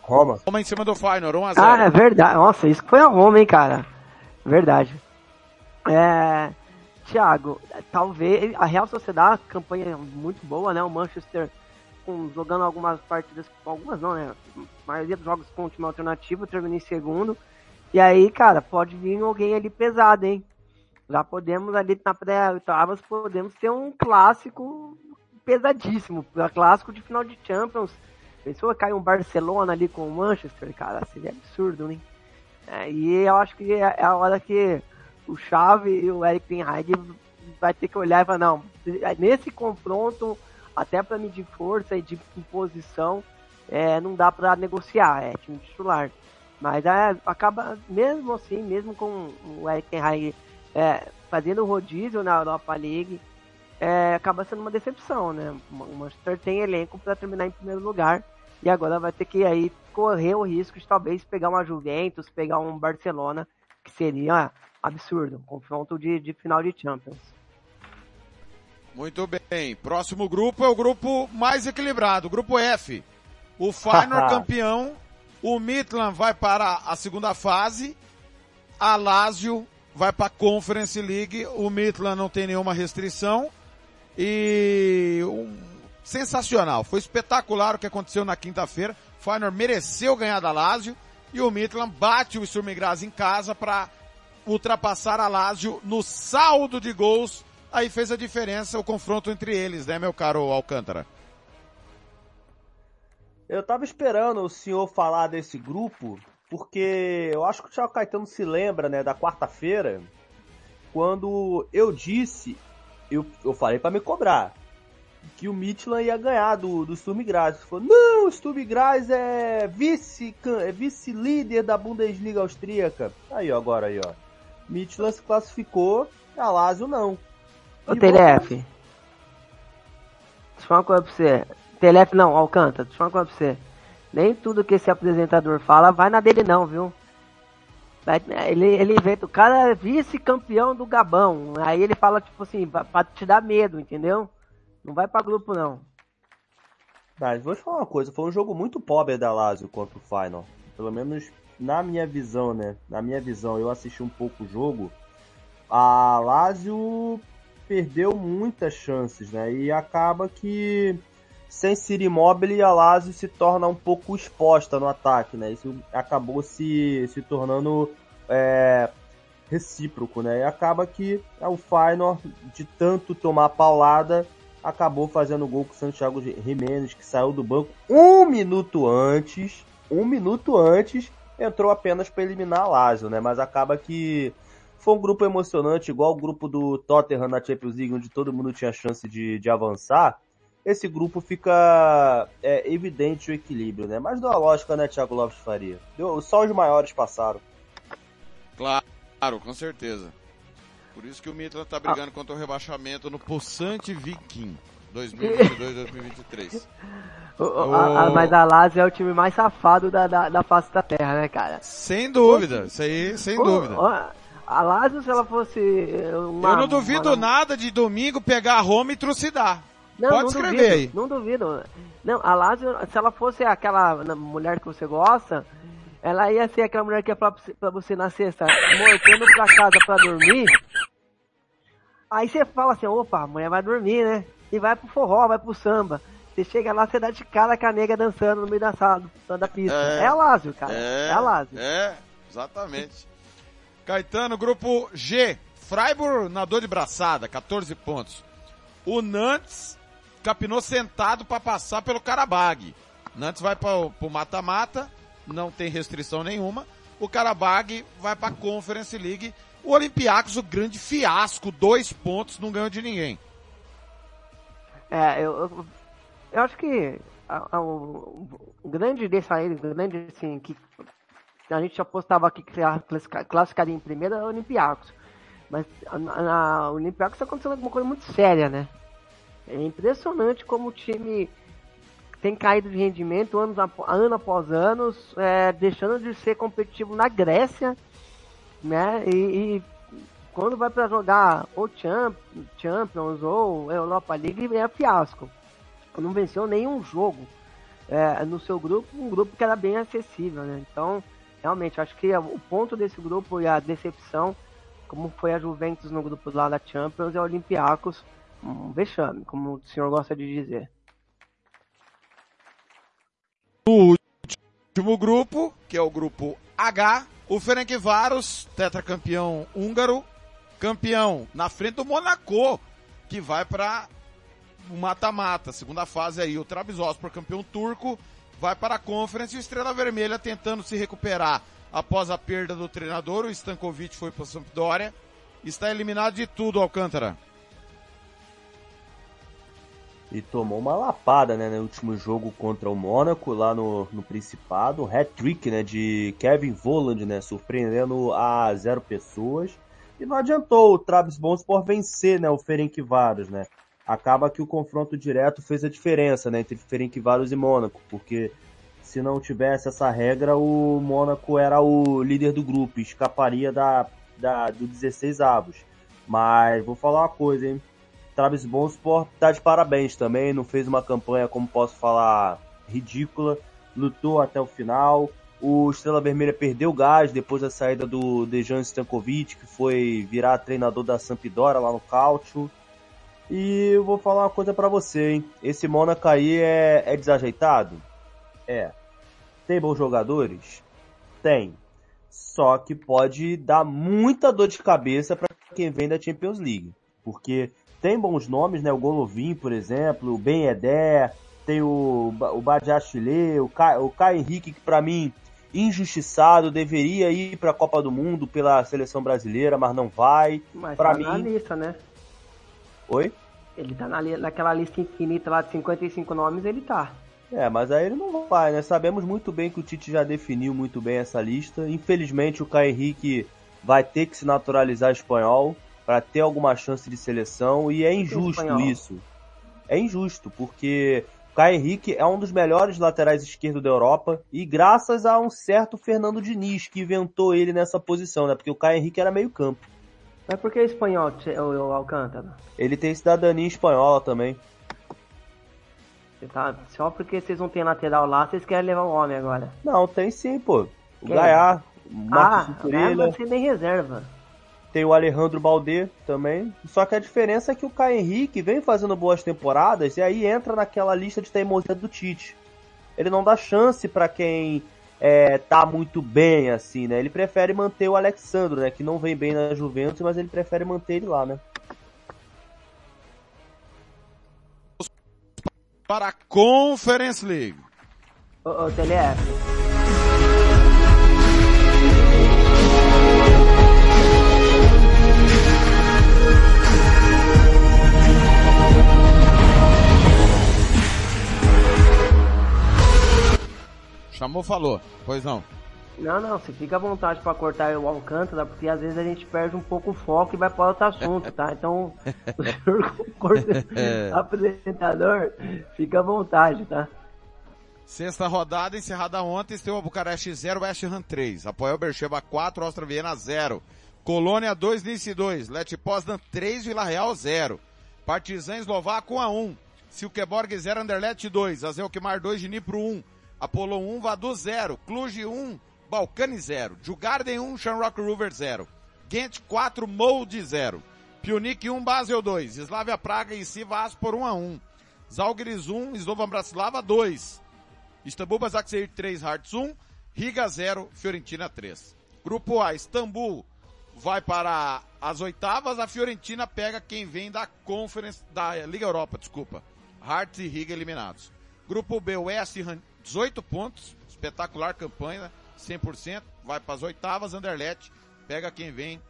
Roma. Roma em cima do Feyenoord, 1 a 0. Ah, é verdade. Nossa, isso que foi a Roma, hein, cara. Verdade. É, Thiago, talvez a Real Sociedade, campanha muito boa, né? O Manchester com- jogando algumas partidas, algumas não, né? A maioria dos jogos com o time alternativo, termina em segundo. E aí, cara, pode vir alguém ali pesado, hein? Já podemos ali na pré-oitavas, podemos ter um clássico pesadíssimo, clássico de final de Champions. Pensou cair um Barcelona ali com o Manchester, cara, seria absurdo, né? É, e eu acho que é é a hora que o Xavi e o Eric Ten Hag vai ter que olhar e falar, não, nesse confronto, até para medir força e de imposição, é, não dá para negociar, é time titular. Mas é, acaba, mesmo assim, mesmo com o Eric Ten Hag é, fazendo o rodízio na Europa League, é, acaba sendo uma decepção, né? O Manchester tem elenco para terminar em primeiro lugar e agora vai ter que aí correr o risco de talvez pegar uma Juventus, pegar um Barcelona, que seria absurdo, um confronto de, de final de Champions. Muito bem. Próximo grupo é o grupo mais equilibrado, o grupo F. O Feyenoord campeão, o Midland vai para a segunda fase, a Lazio vai para a Conference League, o Midland não tem nenhuma restrição e um, sensacional. Foi espetacular o que aconteceu na quinta-feira. Feyenoord mereceu ganhar da Lazio e o Midland bate o Sturm Graz em casa para ultrapassar a Lazio no saldo de gols. Aí fez a diferença o confronto entre eles, né, meu caro Alcântara? Eu tava esperando o senhor falar desse grupo, porque eu acho que o Thiago Caetano se lembra, né, da quarta-feira, quando eu disse, eu, eu falei para me cobrar, que o Midland ia ganhar do, do Sturm Graz. Ele falou, não, o Sturm Graz é vice, é vice-líder da Bundesliga austríaca. Aí, ó, agora aí, ó. Midland se classificou, a Lazio não. Ô, TLF. Deixa eu falar uma coisa pra você. TLF não, Alcântara, deixa eu falar pra você. Nem tudo que esse apresentador fala vai na dele não, viu? Ele, ele inventa, o cara é vice-campeão do Gabão. Aí ele fala, tipo assim, pra, pra te dar medo, entendeu? Não vai pra grupo, não. Mas vou te falar uma coisa, foi um jogo muito pobre da Lazio contra o Final. Pelo menos na minha visão, né? Na minha visão, eu assisti um pouco o jogo. A Lazio perdeu muitas chances, né? E acaba que sem Ciro Immobile a Lazio se torna um pouco exposta no ataque, né? Isso acabou se, se tornando é, recíproco, né? E acaba que o Feyenoord, de tanto tomar paulada, acabou fazendo gol com o Santiago Jimenez, que saiu do banco um minuto antes, um minuto antes, entrou apenas para eliminar a Lazio, né? Mas acaba que foi um grupo emocionante, igual o grupo do Tottenham na Champions League, onde todo mundo tinha chance de, de avançar. Esse grupo fica é, evidente o equilíbrio, né? Mas deu a lógica, né, Thiago Lopes Faria? Deu, só os maiores passaram. Claro, com certeza. Por isso que o Mitra tá brigando ah. contra o rebaixamento no Poçante Viking 2022-2023. o... Mas a Lazio é o time mais safado da, da, da face da terra, né, cara? Sem dúvida, isso aí, sem dúvida. A Lazio, se ela fosse uma, Eu não duvido uma... nada de domingo pegar a Roma e trucidar. Não, Pode não escrever duvido, aí. Não duvido. Não, a Lazio, se ela fosse aquela mulher que você gosta, ela ia ser aquela mulher que ia falar pra você na sexta, indo pra casa pra dormir. Aí você fala assim, opa, a mulher vai dormir, né? E vai pro forró, vai pro samba. Você chega lá, você dá de cara com a nega dançando no meio da sala, da pista. É, é a Lázio, cara. É, é a Lázio. É, exatamente. Caetano, grupo G. Freiburg na dor de braçada, 14 pontos. O Nantes capinou sentado para passar pelo Carabag. Nantes vai para o mata-mata, não tem restrição nenhuma. O Carabag vai para a Conference League. O Olympiacos, o grande fiasco, dois pontos, não ganhou de ninguém. É, eu, eu, eu acho que a, a, o, o, grande desse aí, o grande assim, que a gente apostava que classificaria em primeiro é o Olympiacos. Mas na Olympiacos está acontecendo alguma coisa muito séria, né? É impressionante como o time tem caído de rendimento anos, ano após ano, é, deixando de ser competitivo na Grécia, né? E, e quando vai para jogar ou Champions ou Europa League é fiasco. Não venceu nenhum jogo é, no seu grupo, um grupo que era bem acessível, né? Então, realmente, acho que o ponto desse grupo e a decepção, como foi a Juventus no grupo lá da Champions, é o Olympiacos, um vexame, como o senhor gosta de dizer. O último grupo, que é o grupo H, o Ferencváros, tetracampeão húngaro, campeão na frente do Monaco, que vai para o mata-mata, segunda fase aí, o Trabzonspor, campeão turco, vai para a Conference e o Estrela Vermelha tentando se recuperar após a perda do treinador, o Stankovic foi para Sampdoria, está eliminado de tudo, Alcântara. E tomou uma lapada, né, no último jogo contra o Mônaco, lá no, no Principado. Hat-trick, né, de Kevin Voland, né, surpreendendo a zero pessoas. E não adiantou o Trabzonspor vencer, né, o Ferencváros, né. Acaba que o confronto direto fez a diferença, né, entre Ferencváros e Mônaco, porque se não tivesse essa regra, o Mônaco era o líder do grupo, escaparia da, da, do 16 avos. Mas vou falar uma coisa, hein. Trabzonspor tá de parabéns também, não fez uma campanha, como posso falar, ridícula, lutou até o final. O Estrela Vermelha perdeu gás depois da saída do Dejan Stankovic, que foi virar treinador da Sampdoria lá no Cálcio. E eu vou falar uma coisa para você, hein? Esse Mônaco aí é, é desajeitado? É. Tem bons jogadores? Tem. Só que pode dar muita dor de cabeça para quem vem da Champions League. Porque tem bons nomes, né? O Golovin, por exemplo, o Ben Eder, tem o, o Badiachile, o Kai, o Kai Henrique, que para mim, injustiçado, deveria ir para a Copa do Mundo pela seleção brasileira, mas não vai. Mas pra tá mim... na lista, né? Oi? Ele tá na, naquela lista infinita lá de 55 nomes, ele tá. É, mas aí ele não vai, né? Sabemos muito bem que o Tite já definiu muito bem essa lista. Infelizmente o Caio Henrique vai ter que se naturalizar espanhol para ter alguma chance de seleção e é injusto espanhol? isso. É injusto, porque o Caio Henrique é um dos melhores laterais esquerdos da Europa e graças a um certo Fernando Diniz que inventou ele nessa posição, né? Porque o Caio Henrique era meio campo. Mas por que espanhol, Tche- o, Alcântara? Ele tem cidadania espanhola também. Você tá, só porque vocês não tem lateral lá, vocês querem levar o homem agora. Não, tem sim, pô. O Quem? Gaiá, o Marcos ah, você tem reserva. Tem o Alejandro Balde também. Só que a diferença é que o Caio Henrique vem fazendo boas temporadas e aí entra naquela lista de teimosia do Tite. Ele não dá chance pra quem é, tá muito bem, assim, né? Ele prefere manter o Alexandro, né? Que não vem bem na Juventus, mas ele prefere manter ele lá, né? Para a Conference League. Ô, ô. Chamou, falou. Pois não. Não, não, você fica à vontade pra cortar o Alcântara, porque às vezes a gente perde um pouco o foco e vai para outro assunto, tá? Então, o senhor corta- apresentador, fica à vontade, tá? Sexta rodada encerrada ontem, Steaua Bucareste 0, West Ham 3. Apoel Bercheva 4, Austria Viena 0. Colônia 2, Nice 2. Leti Poznan 3, Vila Real 0. Partizan Eslovaco 1 a 1. Silkeborg 0, Anderlecht 2. Azelkmar 2, Dnipro 1. Apollo 1, Vadu 0. Cluj 1, Balcani 0. Jugarden 1, Shamrock Rover 0. Ghent 4, Molde 0. Pionik 1, Basel 2. Slavia Praga e Siva Aspor 1 a 1. Zalgiris 1, Slovan Bratislava 2. Istambul Basaksehir 3, Hearts 1, Riga 0, Fiorentina 3. Grupo A, Istambul vai para as oitavas, a Fiorentina pega quem vem da Conference, da Liga Europa, desculpa. Hearts e Riga eliminados. Grupo B, West 18 pontos, espetacular campanha, 100%, vai para as oitavas, Anderlecht pega quem vem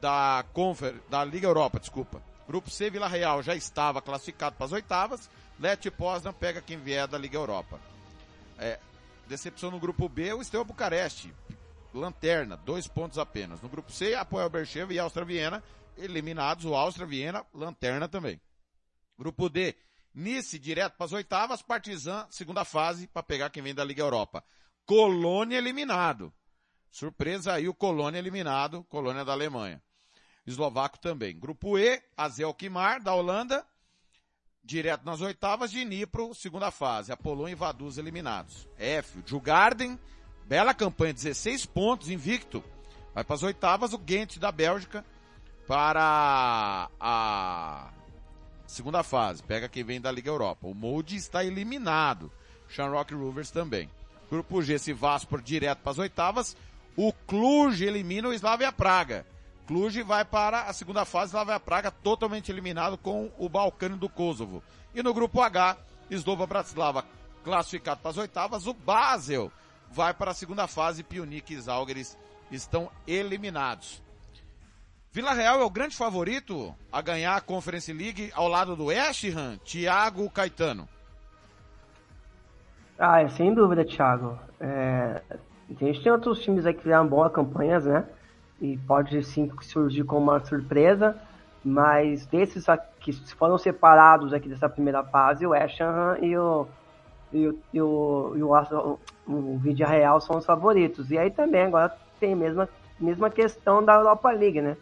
da Confer, da Liga Europa, desculpa. Grupo C, Vila Real já estava classificado para as oitavas, Leti Poznan pega quem vier da Liga Europa. É, decepção no grupo B, o Steaua Bucareste. Lanterna, dois pontos apenas. No grupo C, Apoel Bercheva e Áustria Viena, eliminados. O Áustria Viena, lanterna também. Grupo D, Nice direto para as oitavas, Partizan, segunda fase, para pegar quem vem da Liga Europa. Colônia eliminado. Surpresa aí, o Colônia eliminado, Colônia da Alemanha. Eslovaco também. Grupo E, Azel Kimar, da Holanda, direto nas oitavas de Nipro, segunda fase. Apolon e Vaduz eliminados. F, Jugarden, bela campanha, 16 pontos, invicto. Vai para as oitavas o Ghent da Bélgica para a segunda fase. Pega quem vem da Liga Europa. O Molde está eliminado. Shamrock Rovers também. Grupo G, se Vaspor direto para as oitavas. O Cluj elimina o Slavia Praga. Cluj vai para a segunda fase, Slavia Praga totalmente eliminado com o Balcânia do Kosovo. E no grupo H, Slova Bratislava classificado para as oitavas, o Basel vai para a segunda fase, Pionik e Zalgiris estão eliminados. Vila Real é o grande favorito a ganhar a Conference League ao lado do West Ham, Thiago Caetano. Ah, é, sem dúvida, Thiago. É, a gente tem outros times aí que fizeram boas campanhas, né? E pode sim surgir como uma surpresa, mas desses aqui que foram separados aqui dessa primeira fase, o West e o e o, e o, e o, o, o Real são os favoritos. E aí também agora tem a mesma, mesma questão da Europa League, né?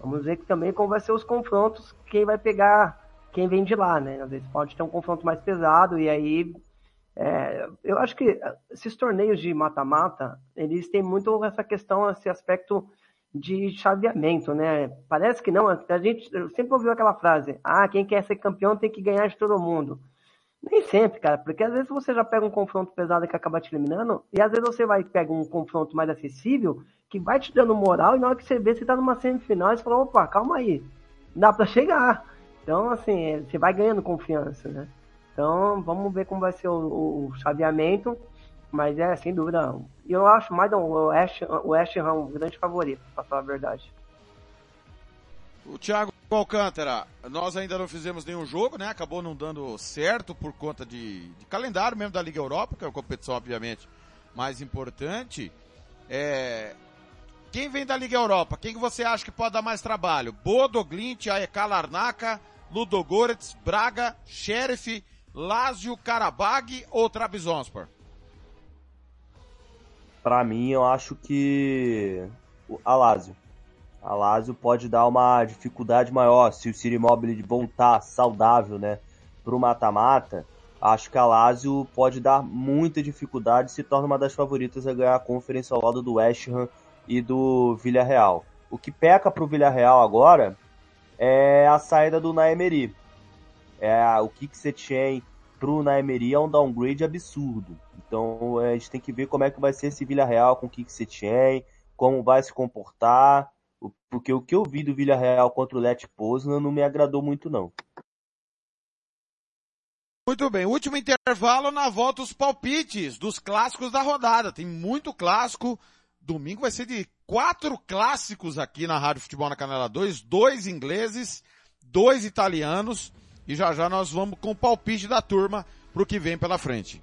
Vamos ver também como vai ser os confrontos, quem vai pegar quem vem de lá, né? Às vezes pode ter um confronto mais pesado e aí é, eu acho que esses torneios de mata-mata, eles têm muito essa questão, esse aspecto de chaveamento, né? Parece que não, a gente sempre ouviu aquela frase, ah, quem quer ser campeão tem que ganhar de todo mundo. Nem sempre, cara, porque às vezes você já pega um confronto pesado que acaba te eliminando, e às vezes você vai pegar um confronto mais acessível, que vai te dando moral, e na hora que você vê, você tá numa semifinal, você fala, opa, calma aí, dá pra chegar. Então, assim, você vai ganhando confiança, né? Então, vamos ver como vai ser o, o chaveamento, mas é, sem dúvida, eu acho mais o West, o West Ham um grande favorito, pra falar a verdade. O Thiago Alcântara, nós ainda não fizemos nenhum jogo, né? Acabou não dando certo por conta de, de calendário mesmo da Liga Europa, que é a competição, obviamente, mais importante. É... Quem vem da Liga Europa? Quem que você acha que pode dar mais trabalho? Bodo, Glint, AEK Ludogorets, Braga, Sheriff, Lazio, Karabag ou Trabzonspor? Pra mim, eu acho que a Lazio. A Lazio pode dar uma dificuldade maior se o Ciro Immobile voltar saudável, né, pro mata-mata. Acho que a Lazio pode dar muita dificuldade e se torna uma das favoritas a ganhar a conferência ao lado do West Ham e do Villarreal. O que peca pro Villarreal agora é a saída do Naemeri. É, o Kik Setien pro Naemeri é um downgrade absurdo. Então a gente tem que ver como é que vai ser esse Villarreal com o Kik Setien, como vai se comportar, porque o que eu vi do Villarreal contra o Let Poznan não me agradou muito não. Muito bem, último intervalo na volta os palpites dos clássicos da rodada. Tem muito clássico. Domingo vai ser de quatro clássicos aqui na Rádio Futebol na Canela 2, dois ingleses, dois italianos e já já nós vamos com o palpite da turma pro que vem pela frente.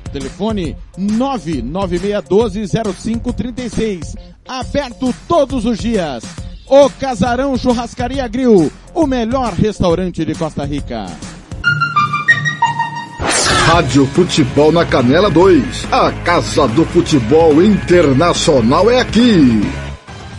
Telefone 996120536. Aberto todos os dias. O Casarão Churrascaria Grill, o melhor restaurante de Costa Rica. Rádio Futebol na Canela 2. A Casa do Futebol Internacional é aqui.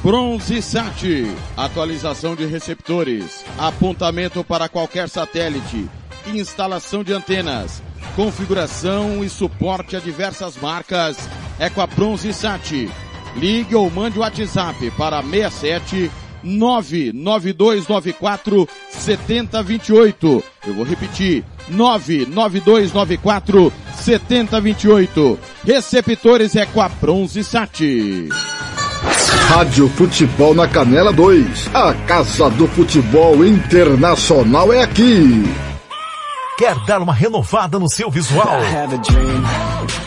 Bronze Sat, atualização de receptores, apontamento para qualquer satélite, instalação de antenas, configuração e suporte a diversas marcas é com a Bronze Sat. Ligue ou mande o WhatsApp para 67 99294 7028. Eu vou repetir. 99294 7028. Receptores é com a Bronze Sat. Rádio Futebol na Canela 2. A Casa do Futebol Internacional é aqui. Quer dar uma renovada no seu visual?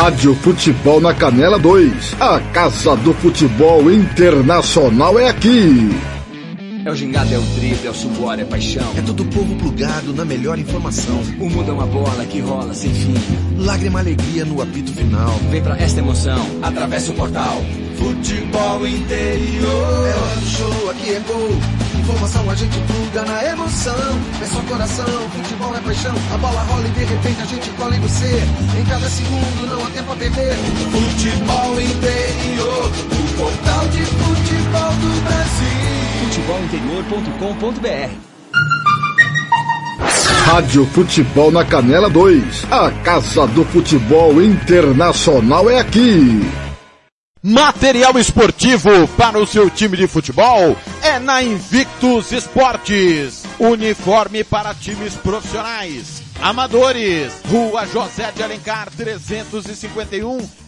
Rádio Futebol na Canela 2. A Casa do Futebol Internacional é aqui. É o gingado, é o drible, é o suor, é paixão. É todo o povo plugado na melhor informação. O mundo é uma bola que rola sem fim. Lágrima, alegria no apito final. Vem pra esta emoção, atravessa o portal. Futebol interior. É hora do show, aqui é gol. Informação a gente pluga na emoção. É só coração, futebol é paixão. A bola rola e de repente a gente cola em você. Em cada segundo não há tempo a perder. Futebol interior. O portal de futebol do Brasil. Futebolinterior.com.br Rádio Futebol na Canela 2. A Casa do Futebol Internacional é aqui. Material esportivo para o seu time de futebol é na Invictus Esportes. Uniforme para times profissionais. Amadores. Rua José de Alencar 351,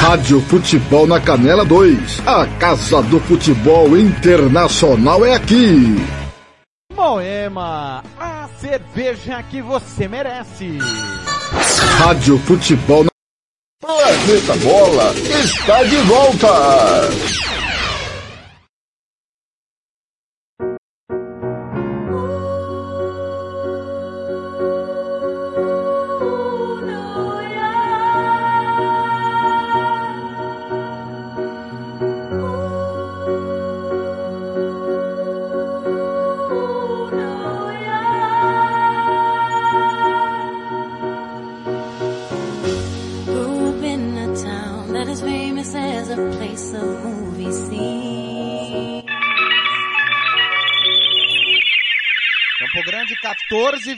Rádio Futebol na Canela 2. A Casa do Futebol Internacional é aqui. Moema, a cerveja que você merece. Rádio Futebol na Planeta Bola está de volta.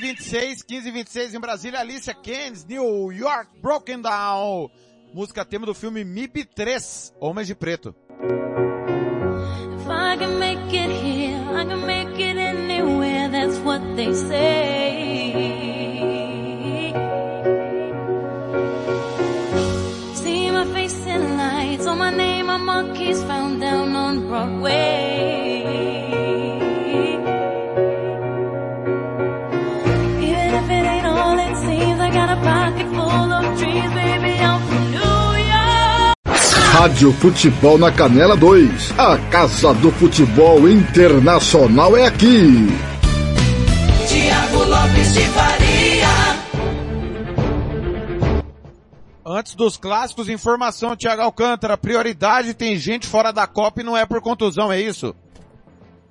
26, 15, 26 em Brasília. Alicia Keys, New York, Broken Down. Música tema do filme MIB 3, Homens de Preto. My name a monkeys found down on Broadway. Rádio Futebol na Canela 2. A Casa do Futebol Internacional é aqui. Tiago Lopes de Faria. Antes dos clássicos, informação, Thiago Alcântara, prioridade tem gente fora da Copa e não é por contusão, é isso?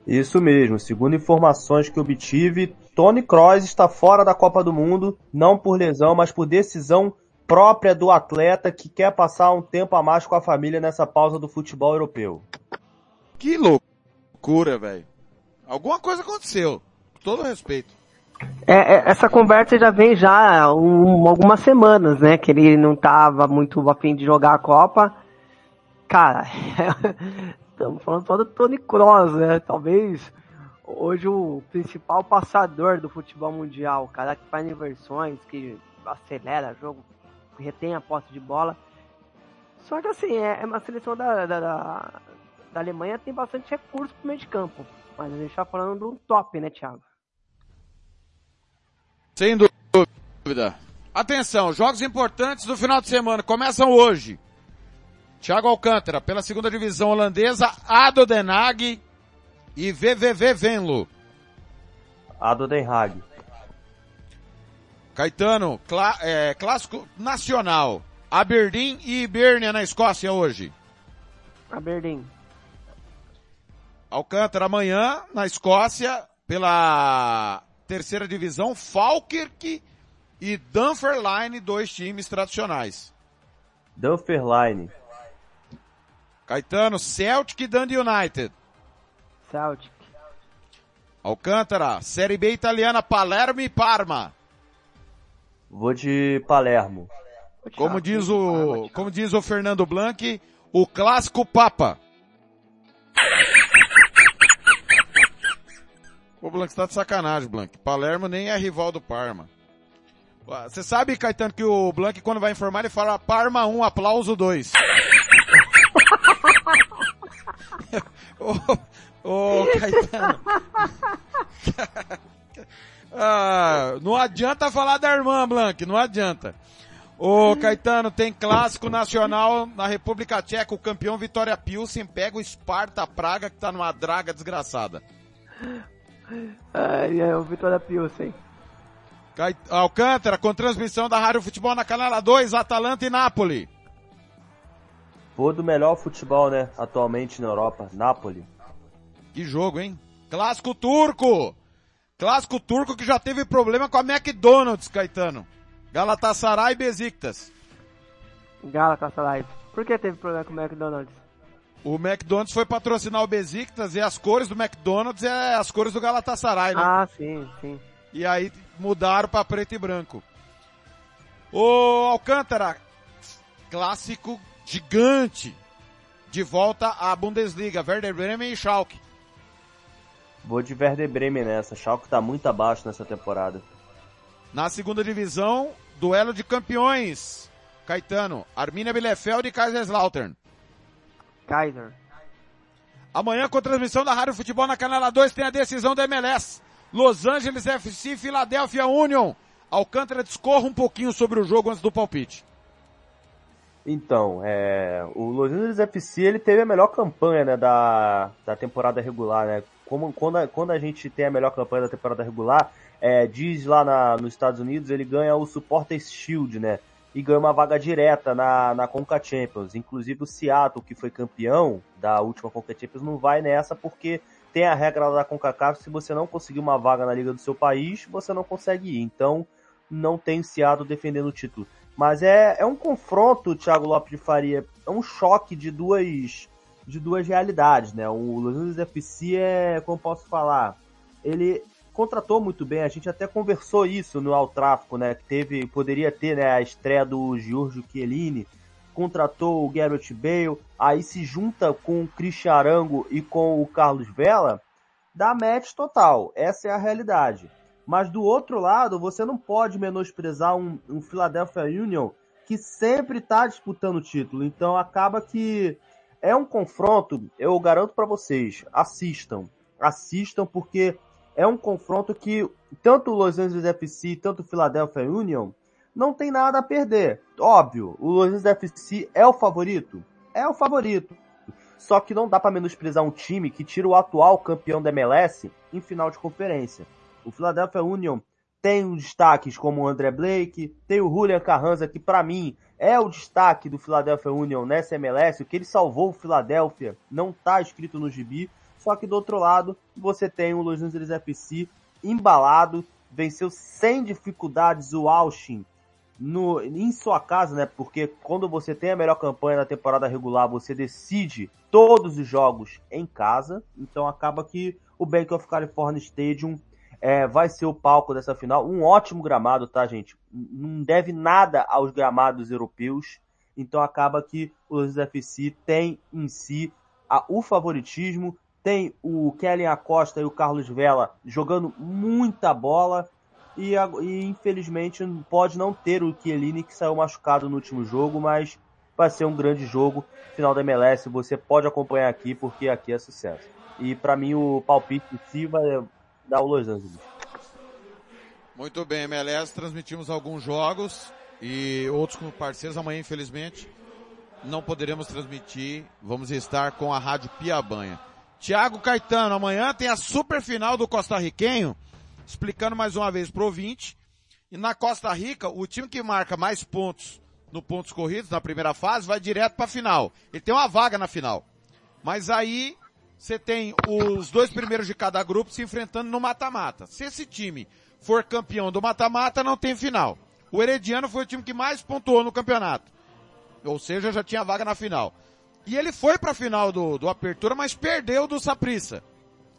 Isso mesmo, segundo informações que obtive, Tony Kroos está fora da Copa do Mundo, não por lesão, mas por decisão própria do atleta que quer passar um tempo a mais com a família nessa pausa do futebol europeu. Que loucura, velho. Alguma coisa aconteceu. Com todo respeito. É, é, essa conversa já vem já há um- algumas semanas, né? Que ele não tava muito afim de jogar a Copa. Cara, estamos falando só do Tony Kroos, né? Talvez hoje o principal passador do futebol mundial, o cara que faz inversões, que acelera jogo, retém a posse de bola. Só que assim, é, é uma seleção da, da, da, da Alemanha tem bastante recurso pro meio de campo. Mas a gente tá falando de um top, né, Thiago? Sem dúvida. Atenção, jogos importantes do final de semana começam hoje. Thiago Alcântara, pela segunda divisão holandesa, Ado Den Haag e VVV Venlo. Ado Den Haag. Caetano, clá- é, clássico nacional. Aberdeen e Hibernia na Escócia hoje. Aberdeen. Alcântara amanhã na Escócia pela terceira divisão, Falkirk e Dunfermline, dois times tradicionais. Dunfermline. Caetano, Celtic e Dundee United. Celtic. Alcântara, Série B italiana, Palermo e Parma. Vou de Palermo. Como diz o, como diz o Fernando Blanc, o clássico Papa. Ô Blanc, você tá de sacanagem, Blanc. Palermo nem é rival do Parma. Ah, Você sabe, Caetano, que o Blanc quando vai informar ele fala Parma 1, aplauso 2. ô, ô, Caetano. Ah, não adianta falar da irmã, Blanc, não adianta. Ô, Caetano, tem clássico nacional na República Tcheca, o campeão Vitória Pilsen pega o Sparta Praga, que tá numa draga desgraçada. Ai, é o Vitória Pilsen. Cai- Alcântara, com transmissão da Rádio Futebol na Canela 2, Atalanta e Nápoles. Vou do melhor futebol, né, atualmente na Europa, Napoli. Que jogo, hein? Clássico turco! Clássico turco que já teve problema com a McDonald's, Caetano. Galatasaray e Besiktas. Galatasaray. Por que teve problema com o McDonald's? O McDonald's foi patrocinar o Besiktas e as cores do McDonald's é as cores do Galatasaray, né? Ah, sim, sim. E aí mudaram para preto e branco. O Alcântara, clássico gigante, de volta à Bundesliga, Werder Bremen e Schalke. Vou de Werder Bremen nessa. Schalke tá muito abaixo nessa temporada. Na segunda divisão, duelo de campeões. Caetano, Arminia Bielefeld e Kaiserslautern. Kaiser. Amanhã, com transmissão da Rádio Futebol na Canela 2, tem a decisão da MLS. Los Angeles FC e Philadelphia Union. Alcântara discorra um pouquinho sobre o jogo antes do palpite. Então, é, o Los Angeles FC ele teve a melhor campanha né, da, da temporada regular, né? Como, quando, a, quando a gente tem a melhor campanha da temporada regular, é, diz lá na, nos Estados Unidos, ele ganha o Supporters Shield, né? E ganha uma vaga direta na, na Conca Champions. Inclusive o Seattle, que foi campeão da última Conca Champions, não vai nessa porque tem a regra da CONCACAF, se você não conseguir uma vaga na liga do seu país, você não consegue ir. Então, não tem Seattle defendendo o título. Mas é, é um confronto, Thiago Lopes de Faria, é um choque de duas de duas realidades, né? O Los Angeles FC é, como posso falar, ele contratou muito bem, a gente até conversou isso no Al Tráfico, né? Que teve, poderia ter né, a estreia do Giorgio Chiellini, contratou o Garrett Bale, aí se junta com o Christian Arango e com o Carlos Vela, dá match total. Essa é a realidade. Mas do outro lado, você não pode menosprezar um, um Philadelphia Union que sempre está disputando o título. Então acaba que é um confronto, eu garanto para vocês, assistam. Assistam porque é um confronto que tanto o Los Angeles FC, tanto o Philadelphia Union não tem nada a perder. Óbvio, o Los Angeles FC é o favorito? É o favorito. Só que não dá para menosprezar um time que tira o atual campeão da MLS em final de conferência. O Philadelphia Union tem destaques como o André Blake, tem o Julian Carranza, que para mim é o destaque do Philadelphia Union nessa MLS, o que ele salvou o Philadelphia não tá escrito no gibi, só que do outro lado você tem o Los Angeles FC embalado, venceu sem dificuldades o Austin no, em sua casa, né? Porque quando você tem a melhor campanha da temporada regular, você decide todos os jogos em casa. Então acaba que o Bank of California Stadium é, vai ser o palco dessa final. Um ótimo gramado, tá, gente? Não deve nada aos gramados europeus. Então acaba que o Los FC tem em si a, o favoritismo. Tem o Kellen Acosta e o Carlos Vela jogando muita bola. E, e infelizmente pode não ter o Chiellini que saiu machucado no último jogo, mas vai ser um grande jogo. Final da MLS, você pode acompanhar aqui, porque aqui é sucesso. E para mim o palpite em si vai, da Los Angeles. Muito bem, MLS, transmitimos alguns jogos e outros com parceiros. Amanhã, infelizmente, não poderemos transmitir. Vamos estar com a Rádio Piabanha. Tiago Caetano, amanhã tem a super final do Costa Riquenho, explicando mais uma vez pro ouvinte. E na Costa Rica, o time que marca mais pontos no pontos corridos na primeira fase vai direto para a final. Ele tem uma vaga na final. Mas aí você tem os dois primeiros de cada grupo se enfrentando no mata-mata. Se esse time for campeão do mata-mata, não tem final. O Herediano foi o time que mais pontuou no campeonato. Ou seja, já tinha vaga na final. E ele foi para a final do, do Apertura, mas perdeu do Saprissa.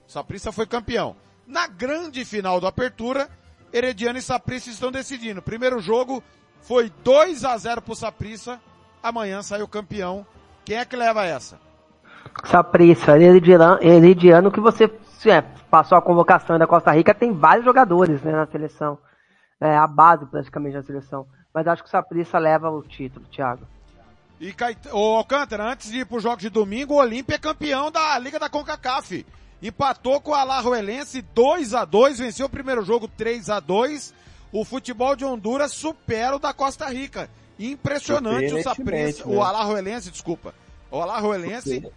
Saprissa foi campeão. Na grande final do Apertura, Herediano e Saprissa estão decidindo. Primeiro jogo foi 2 a 0 pro Saprissa. Amanhã saiu campeão. Quem é que leva essa? Saprissa, Herediano, Herediano que você é, passou a convocação da Costa Rica, tem vários jogadores né, na seleção. É a base praticamente da seleção. Mas acho que o Saprissa leva o título, Thiago. E o Alcântara, antes de ir pro jogo de domingo, o Olímpia é campeão da Liga da CONCACAF. Empatou com o Alajuelense 2 a 2 venceu o primeiro jogo 3 a 2 O futebol de Honduras supera o da Costa Rica. Impressionante o Saprissa, né? o Alajuelense, desculpa. O Alajuelense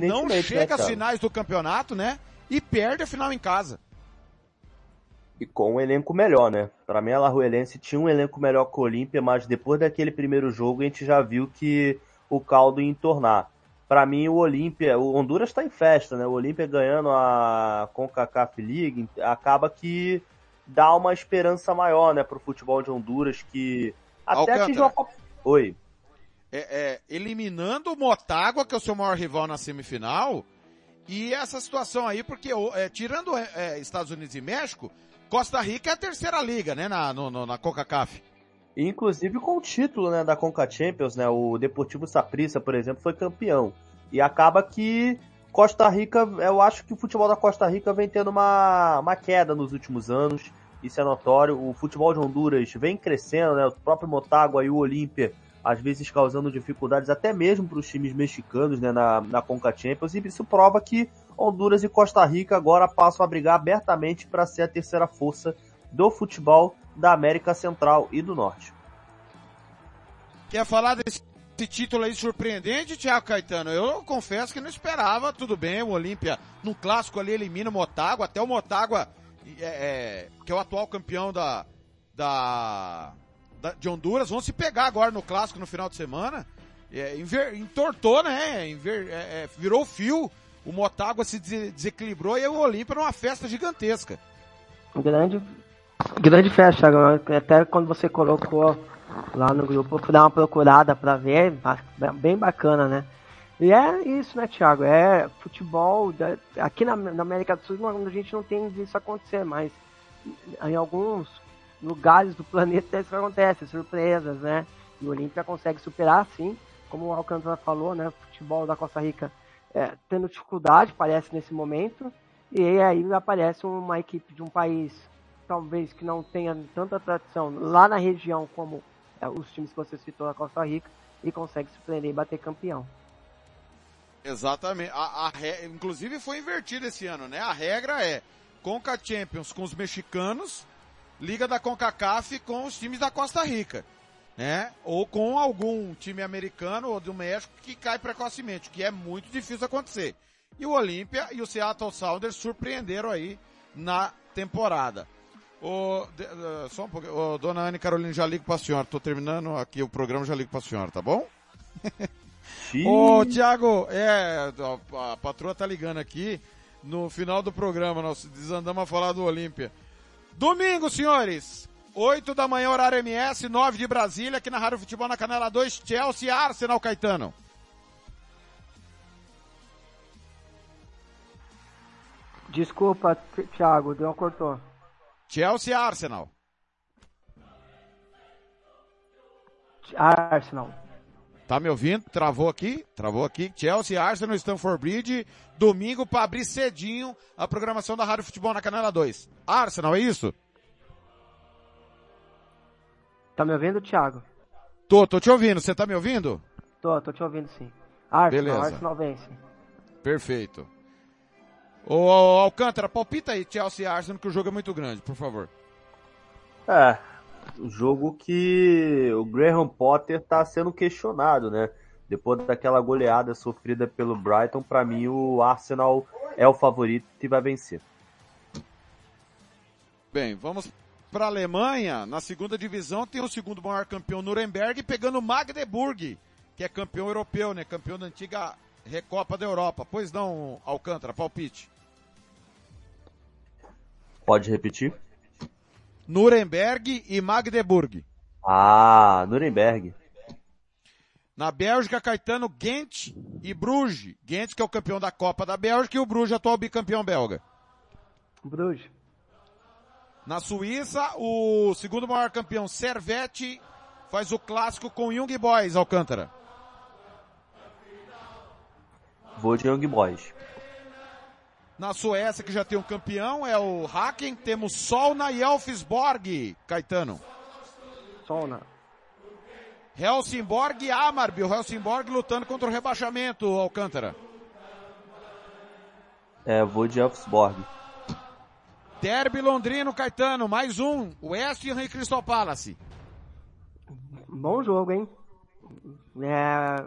não né, chega às finais do campeonato, né? E perde a final em casa. E com um elenco melhor, né? Para mim, a Alajuelense tinha um elenco melhor que o Olímpia, mas depois daquele primeiro jogo a gente já viu que o caldo ia entornar. Para mim, o Olímpia, o Honduras está em festa, né? O Olímpia ganhando a CONCACAF League, acaba que dá uma esperança maior, né, pro futebol de Honduras, que até Alcântara. atingiu a... Oi. É, é, eliminando o Motagua, que é o seu maior rival na semifinal, e essa situação aí, porque é, tirando é, Estados Unidos e México, Costa Rica é a terceira liga, né, na, no, na CONCACAF. Inclusive com o título, né, da Conca Champions, né, o Deportivo Saprissa, por exemplo, foi campeão. E acaba que Costa Rica, eu acho que o futebol da Costa Rica vem tendo uma, uma queda nos últimos anos, isso é notório. O futebol de Honduras vem crescendo, né, o próprio Motagua e o Olímpia às vezes causando dificuldades até mesmo para os times mexicanos né, na, na Conca Champions, e isso prova que Honduras e Costa Rica agora passam a brigar abertamente para ser a terceira força do futebol da América Central e do Norte. Quer falar desse título aí surpreendente, Thiago Caetano? Eu confesso que não esperava, tudo bem, o Olímpia no clássico ali elimina o Motagua, até o Motagua, é, é, que é o atual campeão da, da, da, de Honduras, vão se pegar agora no clássico no final de semana. É, inver, entortou, né? Inver, é, é virou fio. O Motagua se desequilibrou e o Olímpia numa festa gigantesca. Grande, grande festa, até quando você colocou lá no grupo, fui dar uma procurada para ver, bem bacana, né? E é isso, né, Thiago? É futebol. Aqui na, na América do Sul a gente não tem visto acontecer, mas em alguns lugares do planeta isso acontece, surpresas, né? E o Olímpia consegue superar, sim, como o Alcântara falou, né? O futebol da Costa Rica é, tendo dificuldade, parece, nesse momento. E aí aparece uma equipe de um país, talvez que não tenha tanta tradição lá na região como é, os times que você citou da Costa Rica, e consegue surpreender e bater campeão. Exatamente. A, a Inclusive foi invertido esse ano, né? A regra é Conca Champions com os mexicanos Liga da CONCACAF com os times da Costa Rica, né? Ou com algum time americano ou do México que cai precocemente, que é muito difícil acontecer. E o Olímpia e o Seattle Sounders surpreenderam aí na temporada. O, de, uh, só um pouquinho. O, dona Anne Carolina, já ligo pra senhora. Tô terminando aqui o programa, já ligo pra senhora, tá bom? Ô, Thiago, é, a, a patroa tá ligando aqui. No final do programa, nós desandamos a falar do Olímpia. Domingo, senhores. 8 da manhã, horário MS, 9 de Brasília, aqui na Rádio Futebol na Canela 2, Chelsea Arsenal Caetano. Desculpa, Thiago, deu uma cortou. Chelsea Arsenal. Arsenal. Tá me ouvindo? Travou aqui? Travou aqui. Chelsea, Arsenal, Stanford Bridge. Domingo para abrir cedinho a programação da Rádio Futebol na Canela 2. Arsenal, é isso? Tá me ouvindo, Thiago? Tô, tô te ouvindo. Você tá me ouvindo? Tô, tô te ouvindo sim. Arsenal, Beleza. Arsenal vence. Perfeito. Ô, Alcântara, palpita aí Chelsea e Arsenal que o jogo é muito grande, por favor. É, um jogo que o Graham Potter está sendo questionado, né? Depois daquela goleada sofrida pelo Brighton, para mim o Arsenal é o favorito e vai vencer. Bem, vamos para a Alemanha. Na segunda divisão tem o segundo maior campeão Nuremberg pegando Magdeburg, que é campeão europeu, né? Campeão da antiga Recopa da Europa. Pois não, Alcântara, palpite. Pode repetir? Nuremberg e Magdeburg. Ah, Nuremberg. Na Bélgica, Caetano, Ghent e Bruges. Ghent que é o campeão da Copa da Bélgica e o Bruges atual bicampeão belga. Bruges. Na Suíça, o segundo maior campeão, Servette, faz o clássico com Young Boys, Alcântara. Vou de Young Boys. Na Suécia, que já tem um campeão, é o Haken. Temos Solna e Elfsborg, Caetano. Solna. Helsingborg e Amarby. O Helsingborg lutando contra o rebaixamento, Alcântara. É, vou de Elfsborg. Derby Londrino, Caetano. Mais um. West Ham e Crystal Palace. Bom jogo, hein? É,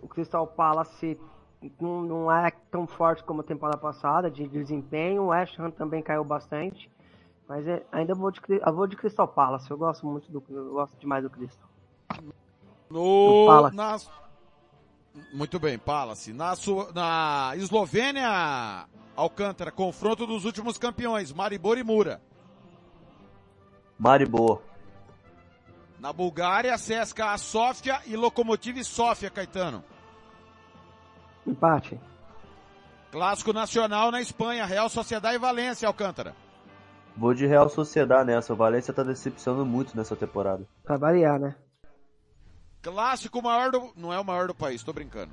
o Crystal Palace não, não é tão forte como a temporada passada de desempenho. O West Ham também caiu bastante. Mas é, ainda vou de, eu vou de Crystal Palace. Eu gosto muito do. Eu gosto demais do Crystal. No, Palace. Na, muito bem, Palace. Na, na Eslovênia, Alcântara, confronto dos últimos campeões, Maribor e Mura. Maribor. Na Bulgária, CSKA Sofia e Lokomotiv Sofia, Caetano. Empate. Clássico nacional na Espanha, Real Sociedade e Valência, Alcântara. Vou de Real Sociedade nessa. O Valência tá decepcionando muito nessa temporada. Pra variar, né? Clássico maior do... Não é o maior do país, tô brincando.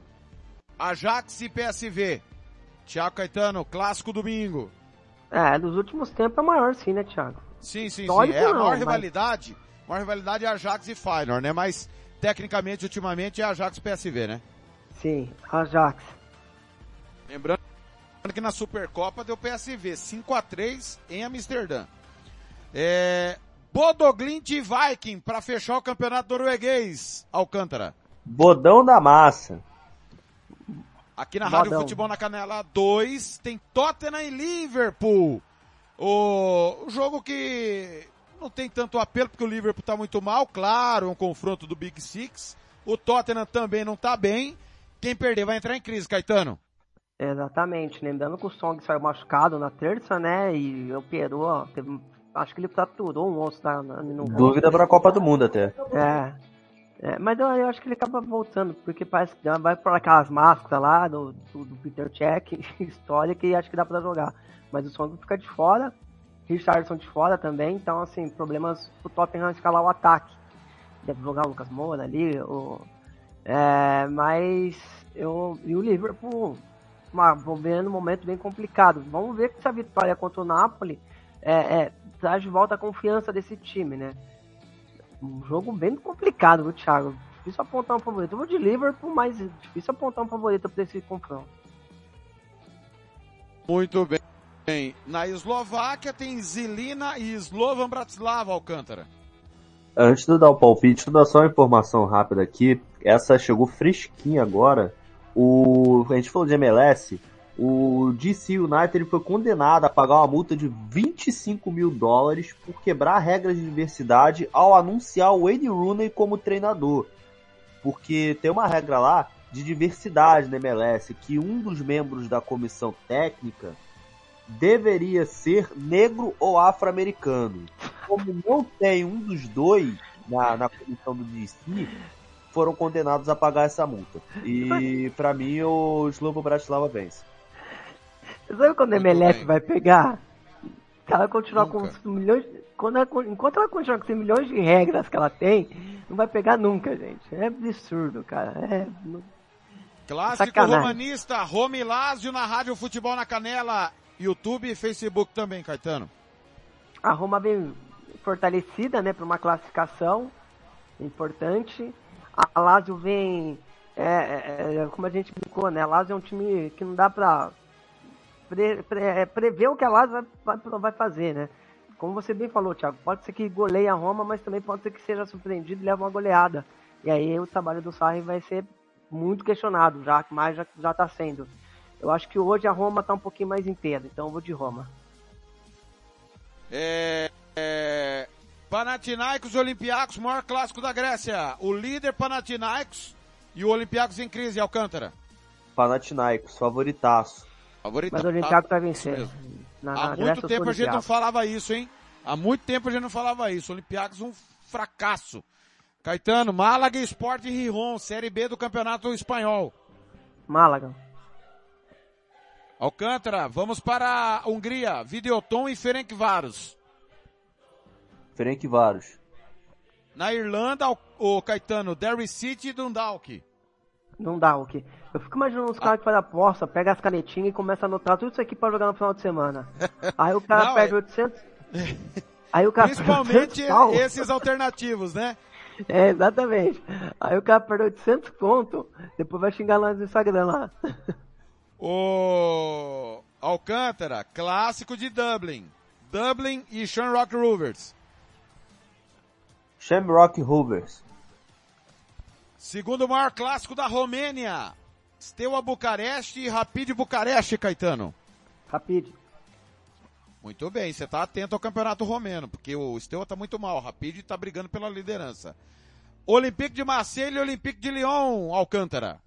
Ajax e PSV. Tiago Caetano, clássico domingo. É, dos últimos tempos é maior sim, né, Thiago? Sim, sim, sim. Histórico É a não, maior mas- rivalidade. A maior rivalidade é Ajax e Feyenoord, né? Mas tecnicamente, ultimamente, é Ajax e PSV, né? Sim, Ajax. Lembrando que na Supercopa deu PSV 5 a 3 em Amsterdã. É, Bodoglint e Viking para fechar o campeonato norueguês, Alcântara. Bodão da massa. Aqui na Rádio Bodão. Futebol na Canela 2 tem Tottenham e Liverpool. O, o jogo que não tem tanto apelo porque o Liverpool tá muito mal, claro, é um confronto do Big Six. O Tottenham também não tá bem. Quem perder vai entrar em crise, Caetano. Exatamente. Lembrando que o Song saiu machucado na terça, né? E operou, ó, teve- acho que ele fraturou um osso na, na, no Dúvida pra Copa do Mundo até. É. É, mas eu, eu acho que ele acaba voltando, porque parece que vai por aquelas máscaras lá do, do, do Peter Check, história, que acho que dá pra jogar. Mas o Song fica de fora, Richardson de fora também, então assim, problemas pro Tottenham escalar o ataque. Deve jogar o Lucas Moura ali, o, é, mas eu, e o Liverpool uma, vendo um momento bem complicado. Vamos ver que essa vitória contra o Napoli é, é, traz de volta a confiança desse time, né? Um jogo bem complicado, viu, Thiago? Difícil apontar um favorito. Eu vou de Liverpool, mas é difícil apontar um favorito para esse confronto. Muito bem. Na Eslováquia tem Zilina e Slovan Bratislava, Alcântara. Antes de eu dar o palpite, vou dar só uma informação rápida aqui. Essa chegou fresquinha agora. O, a gente falou de MLS. O DC United ele foi condenado a pagar uma multa de 25 mil dólares por quebrar regras de diversidade ao anunciar o Wayne Rooney como treinador. Porque tem uma regra lá de diversidade na MLS que um dos membros da comissão técnica deveria ser negro ou afro-americano. Como não tem um dos dois na, na comissão do DC, foram condenados a pagar essa multa. E pra mim o Slobo Bratislava vence. Você sabe quando a MLS vai pegar? Se ela continuar com os milhões. Quando ela, enquanto ela continuar com esses milhões de regras que ela tem, não vai pegar nunca, gente. É absurdo, cara. É. Clássico Sacanagem. romanista, Rome e Lázio na Rádio Futebol na Canela, YouTube e Facebook também, Caetano. A Roma vem fortalecida, né, para uma classificação importante. A Lazio vem, é, é, é, como a gente brincou, né, a Lazio é um time que não dá para pre, pre, é, prever o que a Lazio vai, vai, fazer, né. Como você bem falou, Thiago, pode ser que goleie a Roma, mas também pode ser que seja surpreendido e leve uma goleada. E aí o trabalho do Sarri vai ser muito questionado, já mais já, já tá sendo. Eu acho que hoje a Roma tá um pouquinho mais inteira, então eu vou de Roma. É, é, Panathinaikos e Olympiacos, maior clássico da Grécia. O líder Panathinaikos e o Olympiacos em crise, Alcântara. Panathinaikos, favoritaço. Favoritaço. Mas o Olympiacos vai vencer. Isso mesmo. Na- Há na muito Grécia, tempo a gente não falava isso, hein? Há muito tempo a gente não falava isso. Olympiacos um fracasso. Caetano, Málaga e Sport Rijon, Série B do Campeonato Espanhol. Málaga. Alcântara, vamos para a Hungria, Videoton e Ferencváros. Ferencváros. Na Irlanda, o, o Caetano, Derry City e Dundalk. Que. Eu fico imaginando os caras que fazem aposta, pega as canetinhas e começa a anotar tudo isso aqui pra jogar no final de semana. Aí o cara Não, perde é- 800. Aí o cara perde Principalmente 800 pau. esses alternativos, né? É, exatamente. Aí o cara perde 800 conto, depois vai xingar lá no Instagram lá. O Alcântara, clássico de Dublin. Dublin e Shamrock Rovers. Shamrock Rovers. Segundo maior clássico da Romênia. Steaua Bucareste e Rapid Bucareste, Caetano. Rapid. Muito bem, você tá atento ao campeonato romeno, porque o Steaua tá muito mal. O Rapid tá brigando pela liderança. Olympique de Marseille e Olympique de Lyon, Alcântara.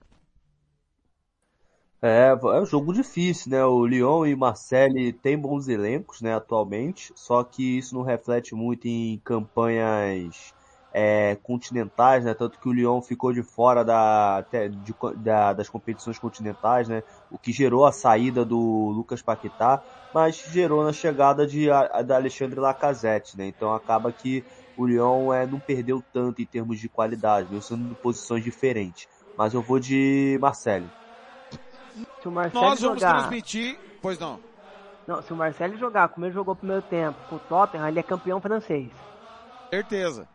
É, é um jogo difícil, né? O Lyon e Marseille têm bons elencos, né, atualmente, só que isso não reflete muito em campanhas é, continentais, né? Tanto que o Lyon ficou de fora da, de, da, das competições continentais, né? O que gerou a saída do Lucas Paquetá, mas gerou na chegada de da Alexandre Lacazette, né? Então acaba que o Lyon é, não perdeu tanto em termos de qualidade, mesmo sendo em posições diferentes. Mas eu vou de Marcelo. Se o Marcelo Nós vamos jogar... transmitir, pois não. Não, se o Marcelo jogar como ele jogou o primeiro tempo com o Tottenham, ele é campeão francês. Certeza.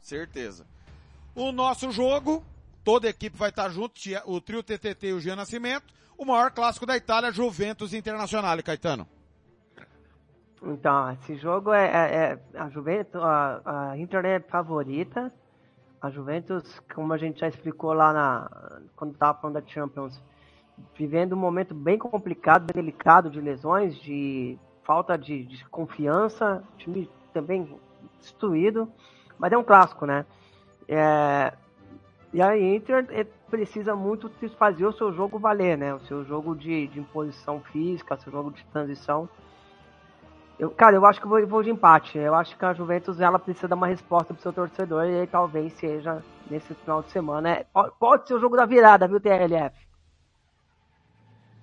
Certeza. O nosso jogo, toda a equipe vai estar junto, o trio TTT e o Jean Nascimento, o maior clássico da Itália, Juventus Internacional, Caetano. Então, esse jogo é, é, é a Juventus, a, a Inter é favorita. A Juventus, como a gente já explicou lá na quando estava falando da Champions, vivendo um momento bem complicado, bem delicado de lesões, de falta de, de confiança, time também destruído, mas é um clássico, né? É, e a Inter é, precisa muito fazer o seu jogo valer, né? O seu jogo de, de imposição física, o seu jogo de transição. Eu, cara, eu acho que vou, vou de empate. Eu acho que a Juventus ela precisa dar uma resposta pro seu torcedor e aí talvez seja nesse final de semana. É, pode ser o jogo da virada, viu, TLF?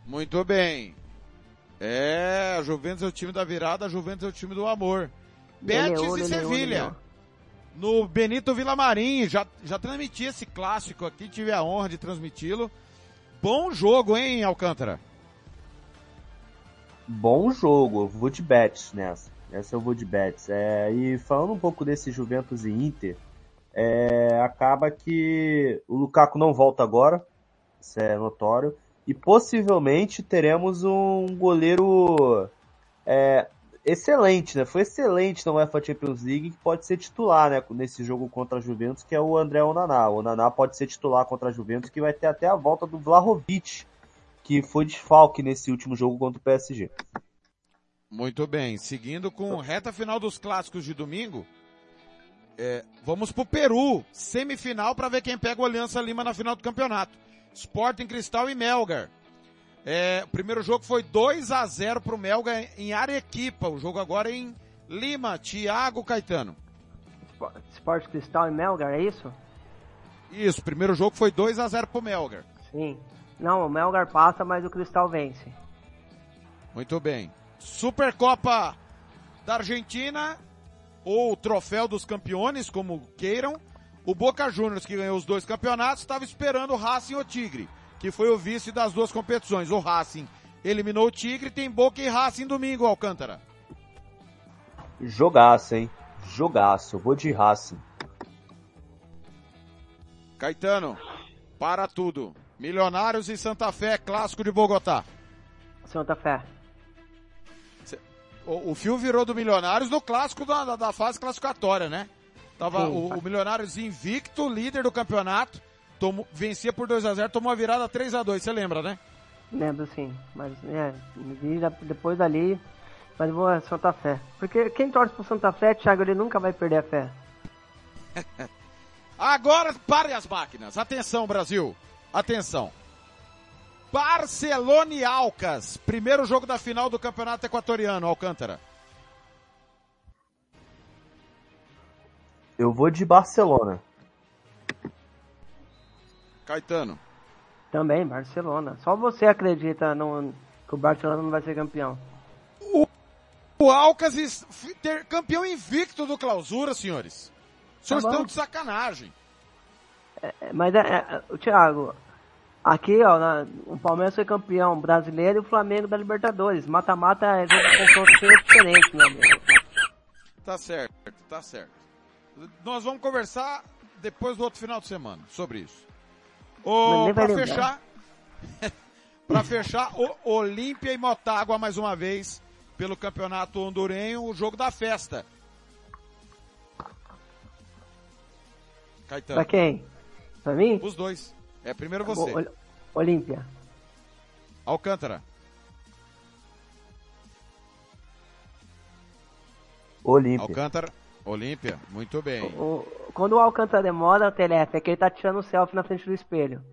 Muito bem. É, a Juventus é o time da virada, a Juventus é o time do amor. Betis e Sevilha. No Benito Villamarim, já, já transmiti esse clássico aqui, tive a honra de transmiti-lo. Bom jogo, hein, Alcântara? Bom jogo, eu vou de Betis nessa. Essa eu vou de Betis. É, e falando um pouco desse Juventus e Inter, é, acaba que o Lukaku não volta agora, isso é notório e possivelmente teremos um goleiro é, excelente, né? Foi excelente na UEFA Champions League que pode ser titular, né? Nesse jogo contra a Juventus, que é o André Onaná. O Onaná pode ser titular contra a Juventus, que vai ter até a volta do Vlahovic, que foi desfalque nesse último jogo contra o PSG. Muito bem. Seguindo com reta final dos clássicos de domingo, é, vamos pro Peru, semifinal para ver quem pega o Aliança Lima na final do campeonato. Sporting Cristal e Melgar. É, o primeiro jogo foi 2 a 0 pro Melgar em Arequipa. O jogo agora é em Lima, Thiago Caetano. Sport Cristal e Melgar, é isso? Isso, o primeiro jogo foi 2 a 0 pro Melgar. Sim. Não, o Melgar passa, mas o Cristal vence. Muito bem. Supercopa da Argentina, ou Troféu dos Campeões, como queiram. O Boca Juniors, que ganhou os dois campeonatos, estava esperando o Racing ou Tigre, que foi o vice das duas competições. O Racing eliminou o Tigre, tem Boca e Racing domingo, Alcântara. Jogaço, hein? Jogaço. Vou de Racing. Caetano, para tudo. Milionários e Santa Fé, clássico de Bogotá. Santa Fé. O, o fio virou do Milionários no clássico da, da, da fase classificatória, né? Tava o, o, Milionários invicto, líder do campeonato, tomou, vencia por 2 a 0 tomou a virada 3 a 2 você lembra, né? Lembro sim, mas é, depois dali, mas vou a Santa Fé. Porque quem torce pro Santa Fé, Thiago, ele nunca vai perder a fé. Agora pare as máquinas. Atenção, Brasil. Atenção. Barcelona e Alcas. Primeiro jogo da final do Campeonato Equatoriano, Alcântara. Eu vou de Barcelona. Caetano. Também, Barcelona. Só você acredita no, que o Barcelona não vai ser campeão. O, o Alcas ter campeão invicto do clausura, senhores. Os senhores tá estão de sacanagem. É, é mas, é, é, Thiago, aqui, ó, na, o Palmeiras foi campeão brasileiro e o Flamengo da Libertadores. Mata-mata é confronto diferente, meu amigo. Tá certo, tá certo. Nós vamos conversar depois do outro final de semana sobre isso. O, pra fechar, para fechar, o Olímpia e Motagua mais uma vez pelo campeonato hondurenho, o jogo da festa. Caetano. Pra quem? Pra mim? Os dois. É primeiro você. O, Olímpia. Alcântara. Olímpia. Alcântara. Olímpia, muito bem. O, quando o Alcântara demora, o Telef, é que ele tá tirando o selfie na frente do espelho.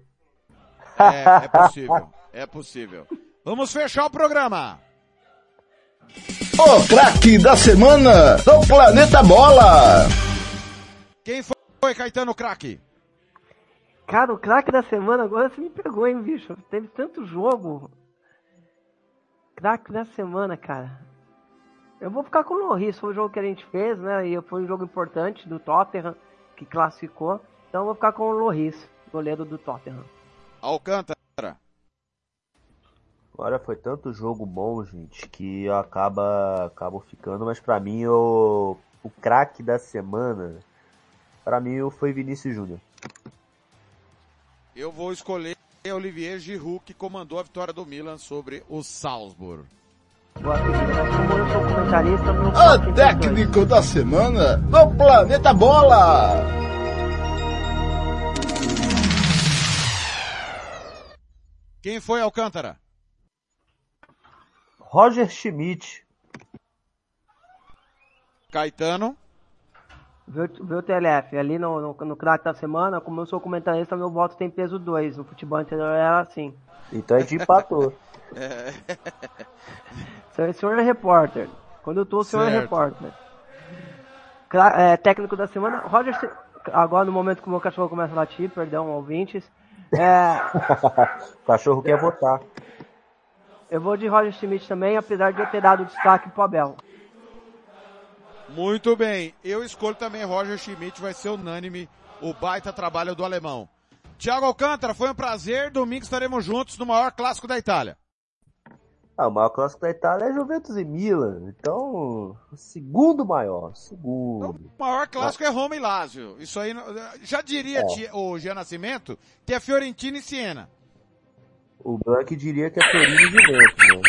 É, é possível. É possível. Vamos fechar o programa. O craque da semana do Planeta Bola. Quem foi, Caetano, craque? Cara, o craque da semana agora você me pegou, hein, bicho? Teve tanto jogo. Craque da semana, cara. Eu vou ficar com o Loris, foi o jogo que a gente fez, né? E foi um jogo importante do Tottenham, que classificou. Então eu vou ficar com o Loris, goleiro do Tottenham. Alcântara. Olha, foi tanto jogo bom, gente, que eu acaba, acabo ficando, mas pra mim o, o craque da semana, pra mim foi Vinícius Júnior. Eu vou escolher Olivier Giroud, que comandou a vitória do Milan sobre o Salzburg. O técnico da semana do Planeta Bola. Quem foi Alcântara? Roger Schmidt. Caetano. Viu, TLF, ali no, no, no craque da semana, como eu sou comentarista, meu voto tem peso 2. No futebol anterior era assim. Então a gente empatou. é. senhor é repórter. Quando eu tô, o senhor é repórter. Cra é, técnico da semana, Roger. Agora no momento que o meu cachorro começa a latir, perdão, ouvintes. É... o cachorro quer votar. Eu vou de Roger Schmidt também, apesar de eu ter dado destaque pro Abel. Muito bem. Eu escolho também Roger Schmidt, vai ser unânime o baita trabalho do alemão. Tiago Alcântara, foi um prazer. Domingo estaremos juntos no maior clássico da Itália. Ah, o maior clássico da Itália é Juventus e Milan. Então, o segundo maior. Segundo. Então, o maior clássico é Roma e Lazio. Isso aí, já diria é. o Gia Nascimento que é Fiorentina e Siena. O Blanc diria que é Torino e Juventus, né?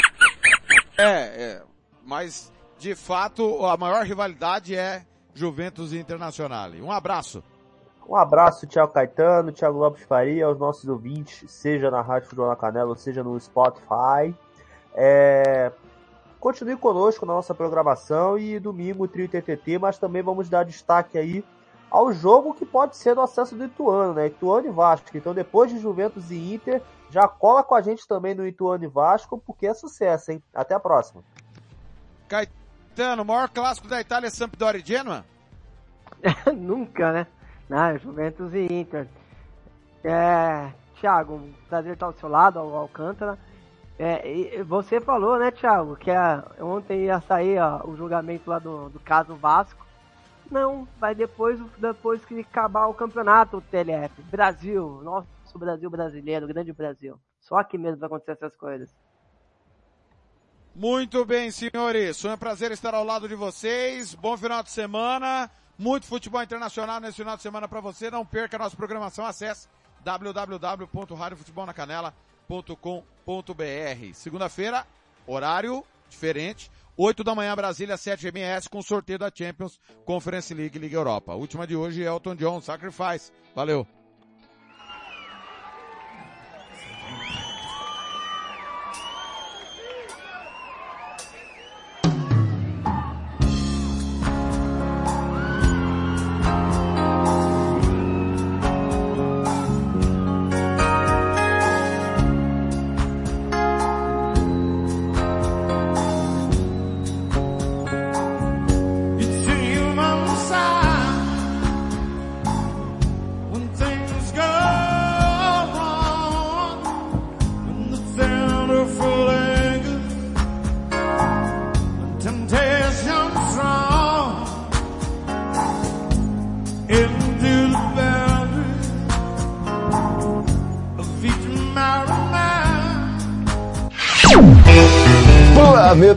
É, é. Mas de fato, a maior rivalidade é Juventus e Internacional. Um abraço. Um abraço, Thiago Caetano, Thiago Lopes Faria, aos nossos ouvintes, seja na Rádio Futebol na Canela, ou seja no Spotify. É... Continue conosco na nossa programação e domingo o Trio TTT, mas também vamos dar destaque aí ao jogo que pode ser do acesso do Ituano, né? Ituano e Vasco. Então depois de Juventus e Inter, já cola com a gente também no Ituano e Vasco, porque é sucesso, hein? Até a próxima. Caetano maior clássico da Itália é Sampdoria e Genoa? Nunca, né? Não, Juventus e Inter. É, Thiago, prazer estar ao seu lado, ao Alcântara. É, você falou, né, Thiago, que a, ontem ia sair ó, o julgamento lá do, do caso Vasco. Não, vai depois, depois que acabar o campeonato, o TLF. Brasil, nosso Brasil brasileiro, grande Brasil. Só aqui mesmo vai acontecer essas coisas. Muito bem, senhores. Foi um prazer estar ao lado de vocês. Bom final de semana. Muito futebol internacional nesse final de semana para você. Não perca a nossa programação. Acesse www.radiofutebolnacanela.com.br. Segunda-feira, horário diferente. 8 da manhã, Brasília, 7 MS, com sorteio da Champions Conference League Liga Europa. A última de hoje, Elton John, Sacrifice. Valeu.